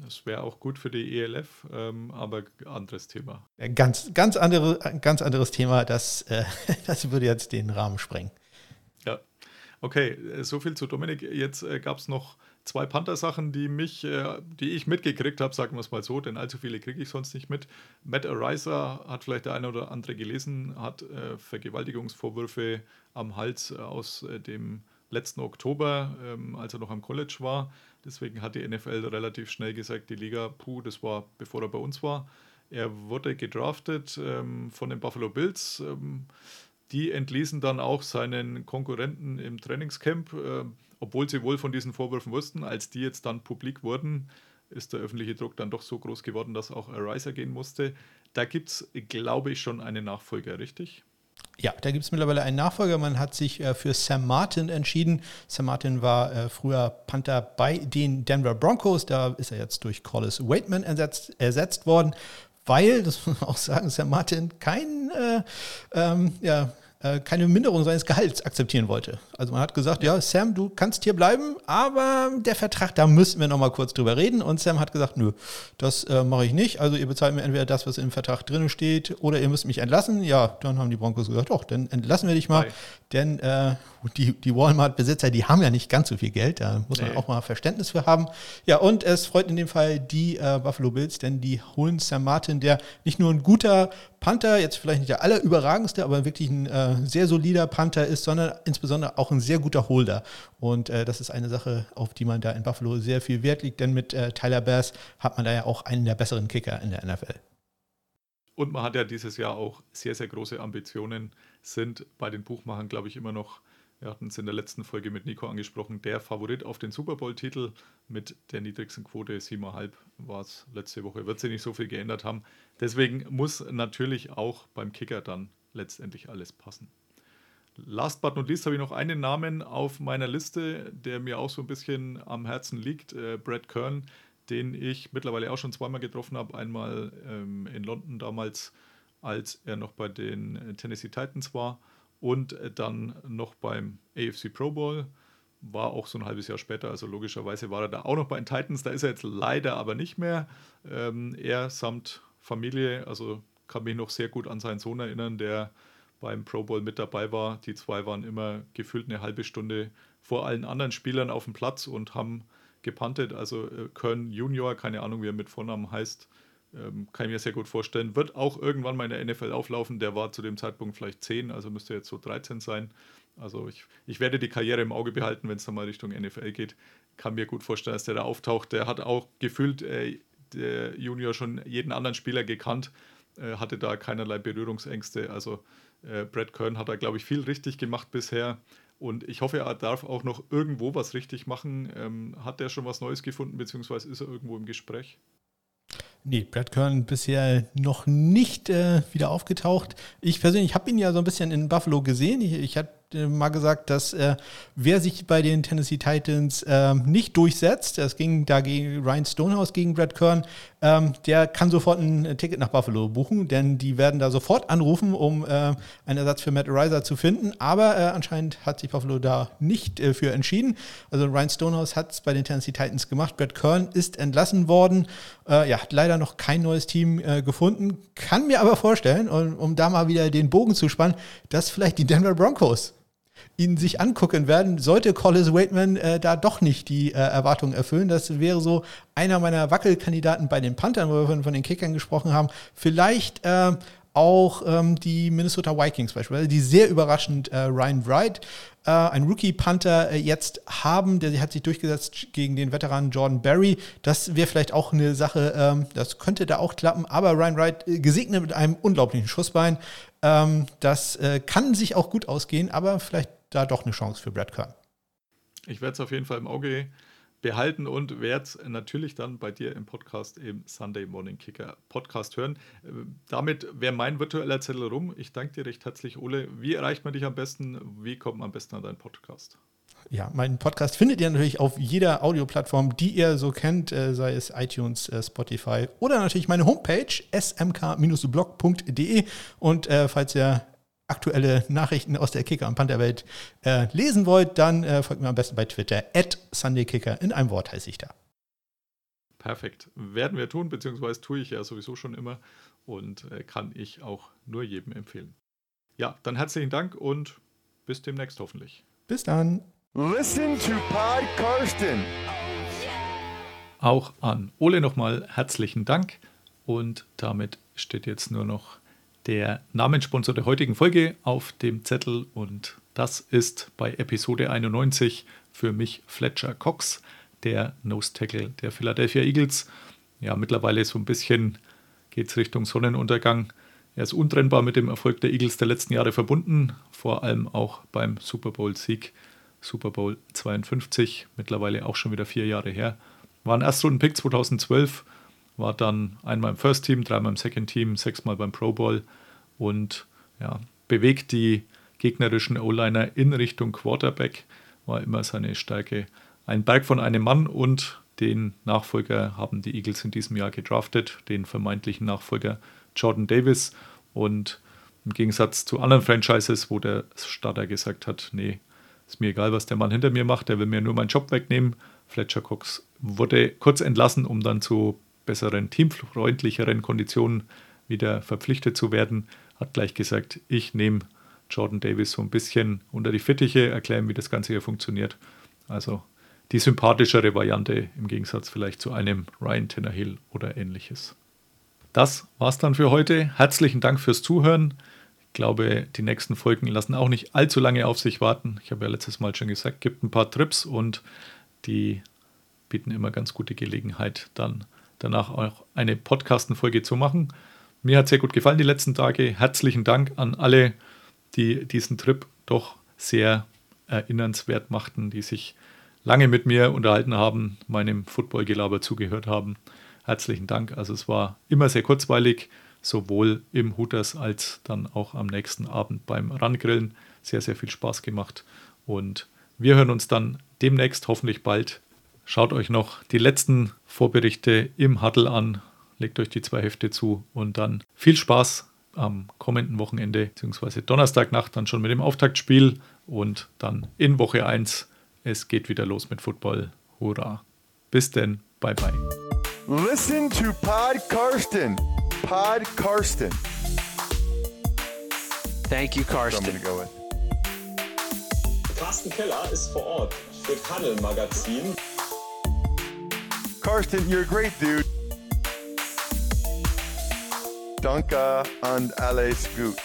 Speaker 4: Das wäre auch gut für die ELF, ähm, aber anderes Thema.
Speaker 8: Ganz, ganz, andere, ganz anderes Thema. Das, äh, das würde jetzt den Rahmen sprengen.
Speaker 4: Okay, äh, so viel zu Dominik. Jetzt äh, gab es noch zwei Panther-Sachen, die mich, äh, die ich mitgekriegt habe, sagen wir es mal so, denn allzu viele kriege ich sonst nicht mit. Matt Ariza hat vielleicht der eine oder andere gelesen, hat äh, Vergewaltigungsvorwürfe am Hals äh, aus äh, dem letzten Oktober, ähm, als er noch am College war. Deswegen hat die NFL relativ schnell gesagt, die Liga, puh, das war bevor er bei uns war. Er wurde gedraftet ähm, von den Buffalo Bills. Ähm, die entließen dann auch seinen Konkurrenten im Trainingscamp, äh, obwohl sie wohl von diesen Vorwürfen wussten. Als die jetzt dann publik wurden, ist der öffentliche Druck dann doch so groß geworden, dass auch Ariza gehen musste. Da gibt es, glaube ich, schon einen Nachfolger, richtig?
Speaker 8: Ja, da gibt es mittlerweile einen Nachfolger. Man hat sich äh, für Sam Martin entschieden. Sam Martin war äh, früher Panther bei den Denver Broncos. Da ist er jetzt durch Collis Waitman ersetzt, ersetzt worden weil, das muss man auch sagen, Sam Martin kein äh, ähm, ja, äh, keine Minderung seines Gehalts akzeptieren wollte. Also man hat gesagt, ja, Sam, du kannst hier bleiben, aber der Vertrag, da müssen wir noch mal kurz drüber reden. Und Sam hat gesagt, nö, das äh, mache ich nicht. Also ihr bezahlt mir entweder das, was im Vertrag drin steht, oder ihr müsst mich entlassen. Ja, dann haben die Broncos gesagt, doch, dann entlassen wir dich mal.
Speaker 4: Hi.
Speaker 8: Denn äh, die, die Walmart-Besitzer, die haben ja nicht ganz so viel Geld. Da muss man
Speaker 4: Nee.
Speaker 8: auch mal Verständnis für haben. Ja, und es freut in dem Fall die äh, Buffalo Bills, denn die holen Sam Martin, der nicht nur ein guter Panther, jetzt vielleicht nicht der allerüberragendste, aber wirklich ein äh, sehr solider Panther ist, sondern insbesondere auch ein sehr guter Holder. Und äh, das ist eine Sache, auf die man da in Buffalo sehr viel Wert legt, denn mit äh, Tyler Bass hat man da ja auch einen der besseren Kicker in der NFL.
Speaker 4: Und man hat ja dieses Jahr auch sehr, sehr große Ambitionen, sind bei den Buchmachern, glaube ich, immer noch, wir hatten es in der letzten Folge mit Nico angesprochen, der Favorit auf den Super Bowl-Titel mit der niedrigsten Quote, 7,5 war es letzte Woche, wird sich nicht so viel geändert haben. Deswegen muss natürlich auch beim Kicker dann letztendlich alles passen. Last but not least habe ich noch einen Namen auf meiner Liste, der mir auch so ein bisschen am Herzen liegt, äh, Brad Kern, den ich mittlerweile auch schon zweimal getroffen habe. Einmal ähm, in London damals, als er noch bei den Tennessee Titans war und äh, dann noch beim AFC Pro Bowl. War auch so ein halbes Jahr später, also logischerweise war er da auch noch bei den Titans. Da ist er jetzt leider aber nicht mehr. Ähm, er samt Familie, also kann mich noch sehr gut an seinen Sohn erinnern, der beim Pro Bowl mit dabei war. Die zwei waren immer gefühlt eine halbe Stunde vor allen anderen Spielern auf dem Platz und haben gepantet. Also äh, Kern Junior, keine Ahnung, wie er mit Vornamen heißt, ähm, kann ich mir sehr gut vorstellen. Wird auch irgendwann mal in der NFL auflaufen. Der war zu dem Zeitpunkt vielleicht 10, also müsste jetzt so 13 sein. Also ich, ich werde die Karriere im Auge behalten, wenn es dann mal Richtung NFL geht. Kann mir gut vorstellen, dass der da auftaucht. Der hat auch gefühlt äh, der Junior schon jeden anderen Spieler gekannt, äh, hatte da keinerlei Berührungsängste. Also äh, Brad Kern hat da, glaube ich, viel richtig gemacht bisher. Und ich hoffe, er darf auch noch irgendwo was richtig machen. Ähm, hat er schon was Neues gefunden, beziehungsweise ist er irgendwo im Gespräch?
Speaker 8: Nee, Brad Kern bisher noch nicht äh, wieder aufgetaucht. Ich persönlich habe ihn ja so ein bisschen in Buffalo gesehen. Ich, ich hatte mal gesagt, dass äh, wer sich bei den Tennessee Titans ähm, nicht durchsetzt, das ging da gegen Ryan Stonehouse gegen Brad Kern, ähm, der kann sofort ein Ticket nach Buffalo buchen, denn die werden da sofort anrufen, um äh, einen Ersatz für Matt Reiser zu finden. Aber äh, anscheinend hat sich Buffalo da nicht äh, für entschieden. Also Ryan Stonehouse hat es bei den Tennessee Titans gemacht. Brad Kern ist entlassen worden. Äh, ja, hat leider noch kein neues Team äh, gefunden. Kann mir aber vorstellen, um, um da mal wieder den Bogen zu spannen, dass vielleicht die Denver Broncos ihn sich angucken werden, sollte Collis Waitman äh, da doch nicht die äh, Erwartungen erfüllen. Das wäre so einer meiner Wackelkandidaten bei den Panthern, wo wir von, von den Kickern gesprochen haben. Vielleicht äh, auch ähm, die Minnesota Vikings beispielsweise, die sehr überraschend äh, Ryan Wright, äh, ein Rookie-Panther, äh, jetzt haben. Der hat sich durchgesetzt gegen den Veteranen Jordan Berry. Das wäre vielleicht auch eine Sache, ähm, das könnte da auch klappen. Aber Ryan Wright gesegnet mit einem unglaublichen Schussbein. Ähm, das äh, kann sich auch gut ausgehen, aber vielleicht da doch eine Chance für Brad Kern.
Speaker 4: Ich werde es auf jeden Fall im Auge behalten und werde es natürlich dann bei dir im Podcast im Sunday Morning Kicker Podcast hören. Äh, Damit wäre mein virtueller Zettel rum. Ich danke dir recht herzlich, Ole. Wie erreicht man dich am besten? Wie kommt man am besten an deinen Podcast?
Speaker 8: Ja, meinen Podcast findet ihr natürlich auf jeder Audioplattform, die ihr so kennt, äh, sei es iTunes, äh, Spotify oder natürlich meine Homepage smk-blog.de. Und äh, falls ihr aktuelle Nachrichten aus der Kicker- und Pantherwelt äh, lesen wollt, dann äh, folgt mir am besten bei Twitter at SundayKicker. In einem Wort heiße ich da.
Speaker 4: Perfekt. Werden wir tun, beziehungsweise tue ich ja sowieso schon immer und äh, kann ich auch nur jedem empfehlen. Ja, dann herzlichen Dank und bis demnächst hoffentlich.
Speaker 8: Bis dann.
Speaker 1: Listen to Pod Karsten.
Speaker 4: Auch an Ole nochmal herzlichen Dank und damit steht jetzt nur noch der Namenssponsor der heutigen Folge auf dem Zettel und das ist bei Episode 91 für mich Fletcher Cox, der Nose Tackle der Philadelphia Eagles. Ja, mittlerweile so ein bisschen geht es Richtung Sonnenuntergang. Er ist untrennbar mit dem Erfolg der Eagles der letzten Jahre verbunden, vor allem auch beim Super Bowl-Sieg, Super Bowl 52, mittlerweile auch schon wieder vier Jahre her. War ein Erstrunden-Pick 2012, war dann einmal im First Team, dreimal im Second Team, sechsmal beim Pro Bowl und ja, bewegt die gegnerischen O-Liner in Richtung Quarterback, war immer seine Stärke. Ein Berg von einem Mann und den Nachfolger haben die Eagles in diesem Jahr gedraftet, den vermeintlichen Nachfolger Jordan Davis. Und Im Gegensatz zu anderen Franchises, wo der Starter gesagt hat, nee, ist mir egal, was der Mann hinter mir macht, der will mir nur meinen Job wegnehmen. Fletcher Cox wurde kurz entlassen, um dann zu besseren, teamfreundlicheren Konditionen wieder verpflichtet zu werden. Hat gleich gesagt, ich nehme Jordan Davis so ein bisschen unter die Fittiche, erklären, wie das Ganze hier funktioniert. Also die sympathischere Variante im Gegensatz vielleicht zu einem Ryan Tannehill oder ähnliches. Das war's dann für heute. Herzlichen Dank fürs Zuhören. Ich glaube, die nächsten Folgen lassen auch nicht allzu lange auf sich warten. Ich habe ja letztes Mal schon gesagt, gibt ein paar Trips und die bieten immer ganz gute Gelegenheit, dann danach auch eine Podcasten-Folge zu machen. Mir hat sehr gut gefallen die letzten Tage. Herzlichen Dank an alle, die diesen Trip doch sehr erinnernswert machten, die sich lange mit mir unterhalten haben, meinem Football-Gelaber zugehört haben. Herzlichen Dank. Also es war immer sehr kurzweilig, sowohl im Hooters als dann auch am nächsten Abend beim Rangrillen. Sehr, sehr viel Spaß gemacht. Und wir hören uns dann demnächst hoffentlich bald. Schaut euch noch die letzten Vorberichte im Huddle an, legt euch die zwei Hefte zu und dann viel Spaß am kommenden Wochenende, beziehungsweise Donnerstagnacht dann schon mit dem Auftaktspiel und dann in Woche 1. Es geht wieder los mit Football. Hurra. Bis denn. Bye bye.
Speaker 1: Listen to Pod Karsten. Pod Karsten.
Speaker 2: Thank you,
Speaker 1: So I'm gonna go with.
Speaker 3: Carsten Keller ist vor Ort für Paddel Magazin.
Speaker 1: Karsten, you're a great dude. Danke and alles gut.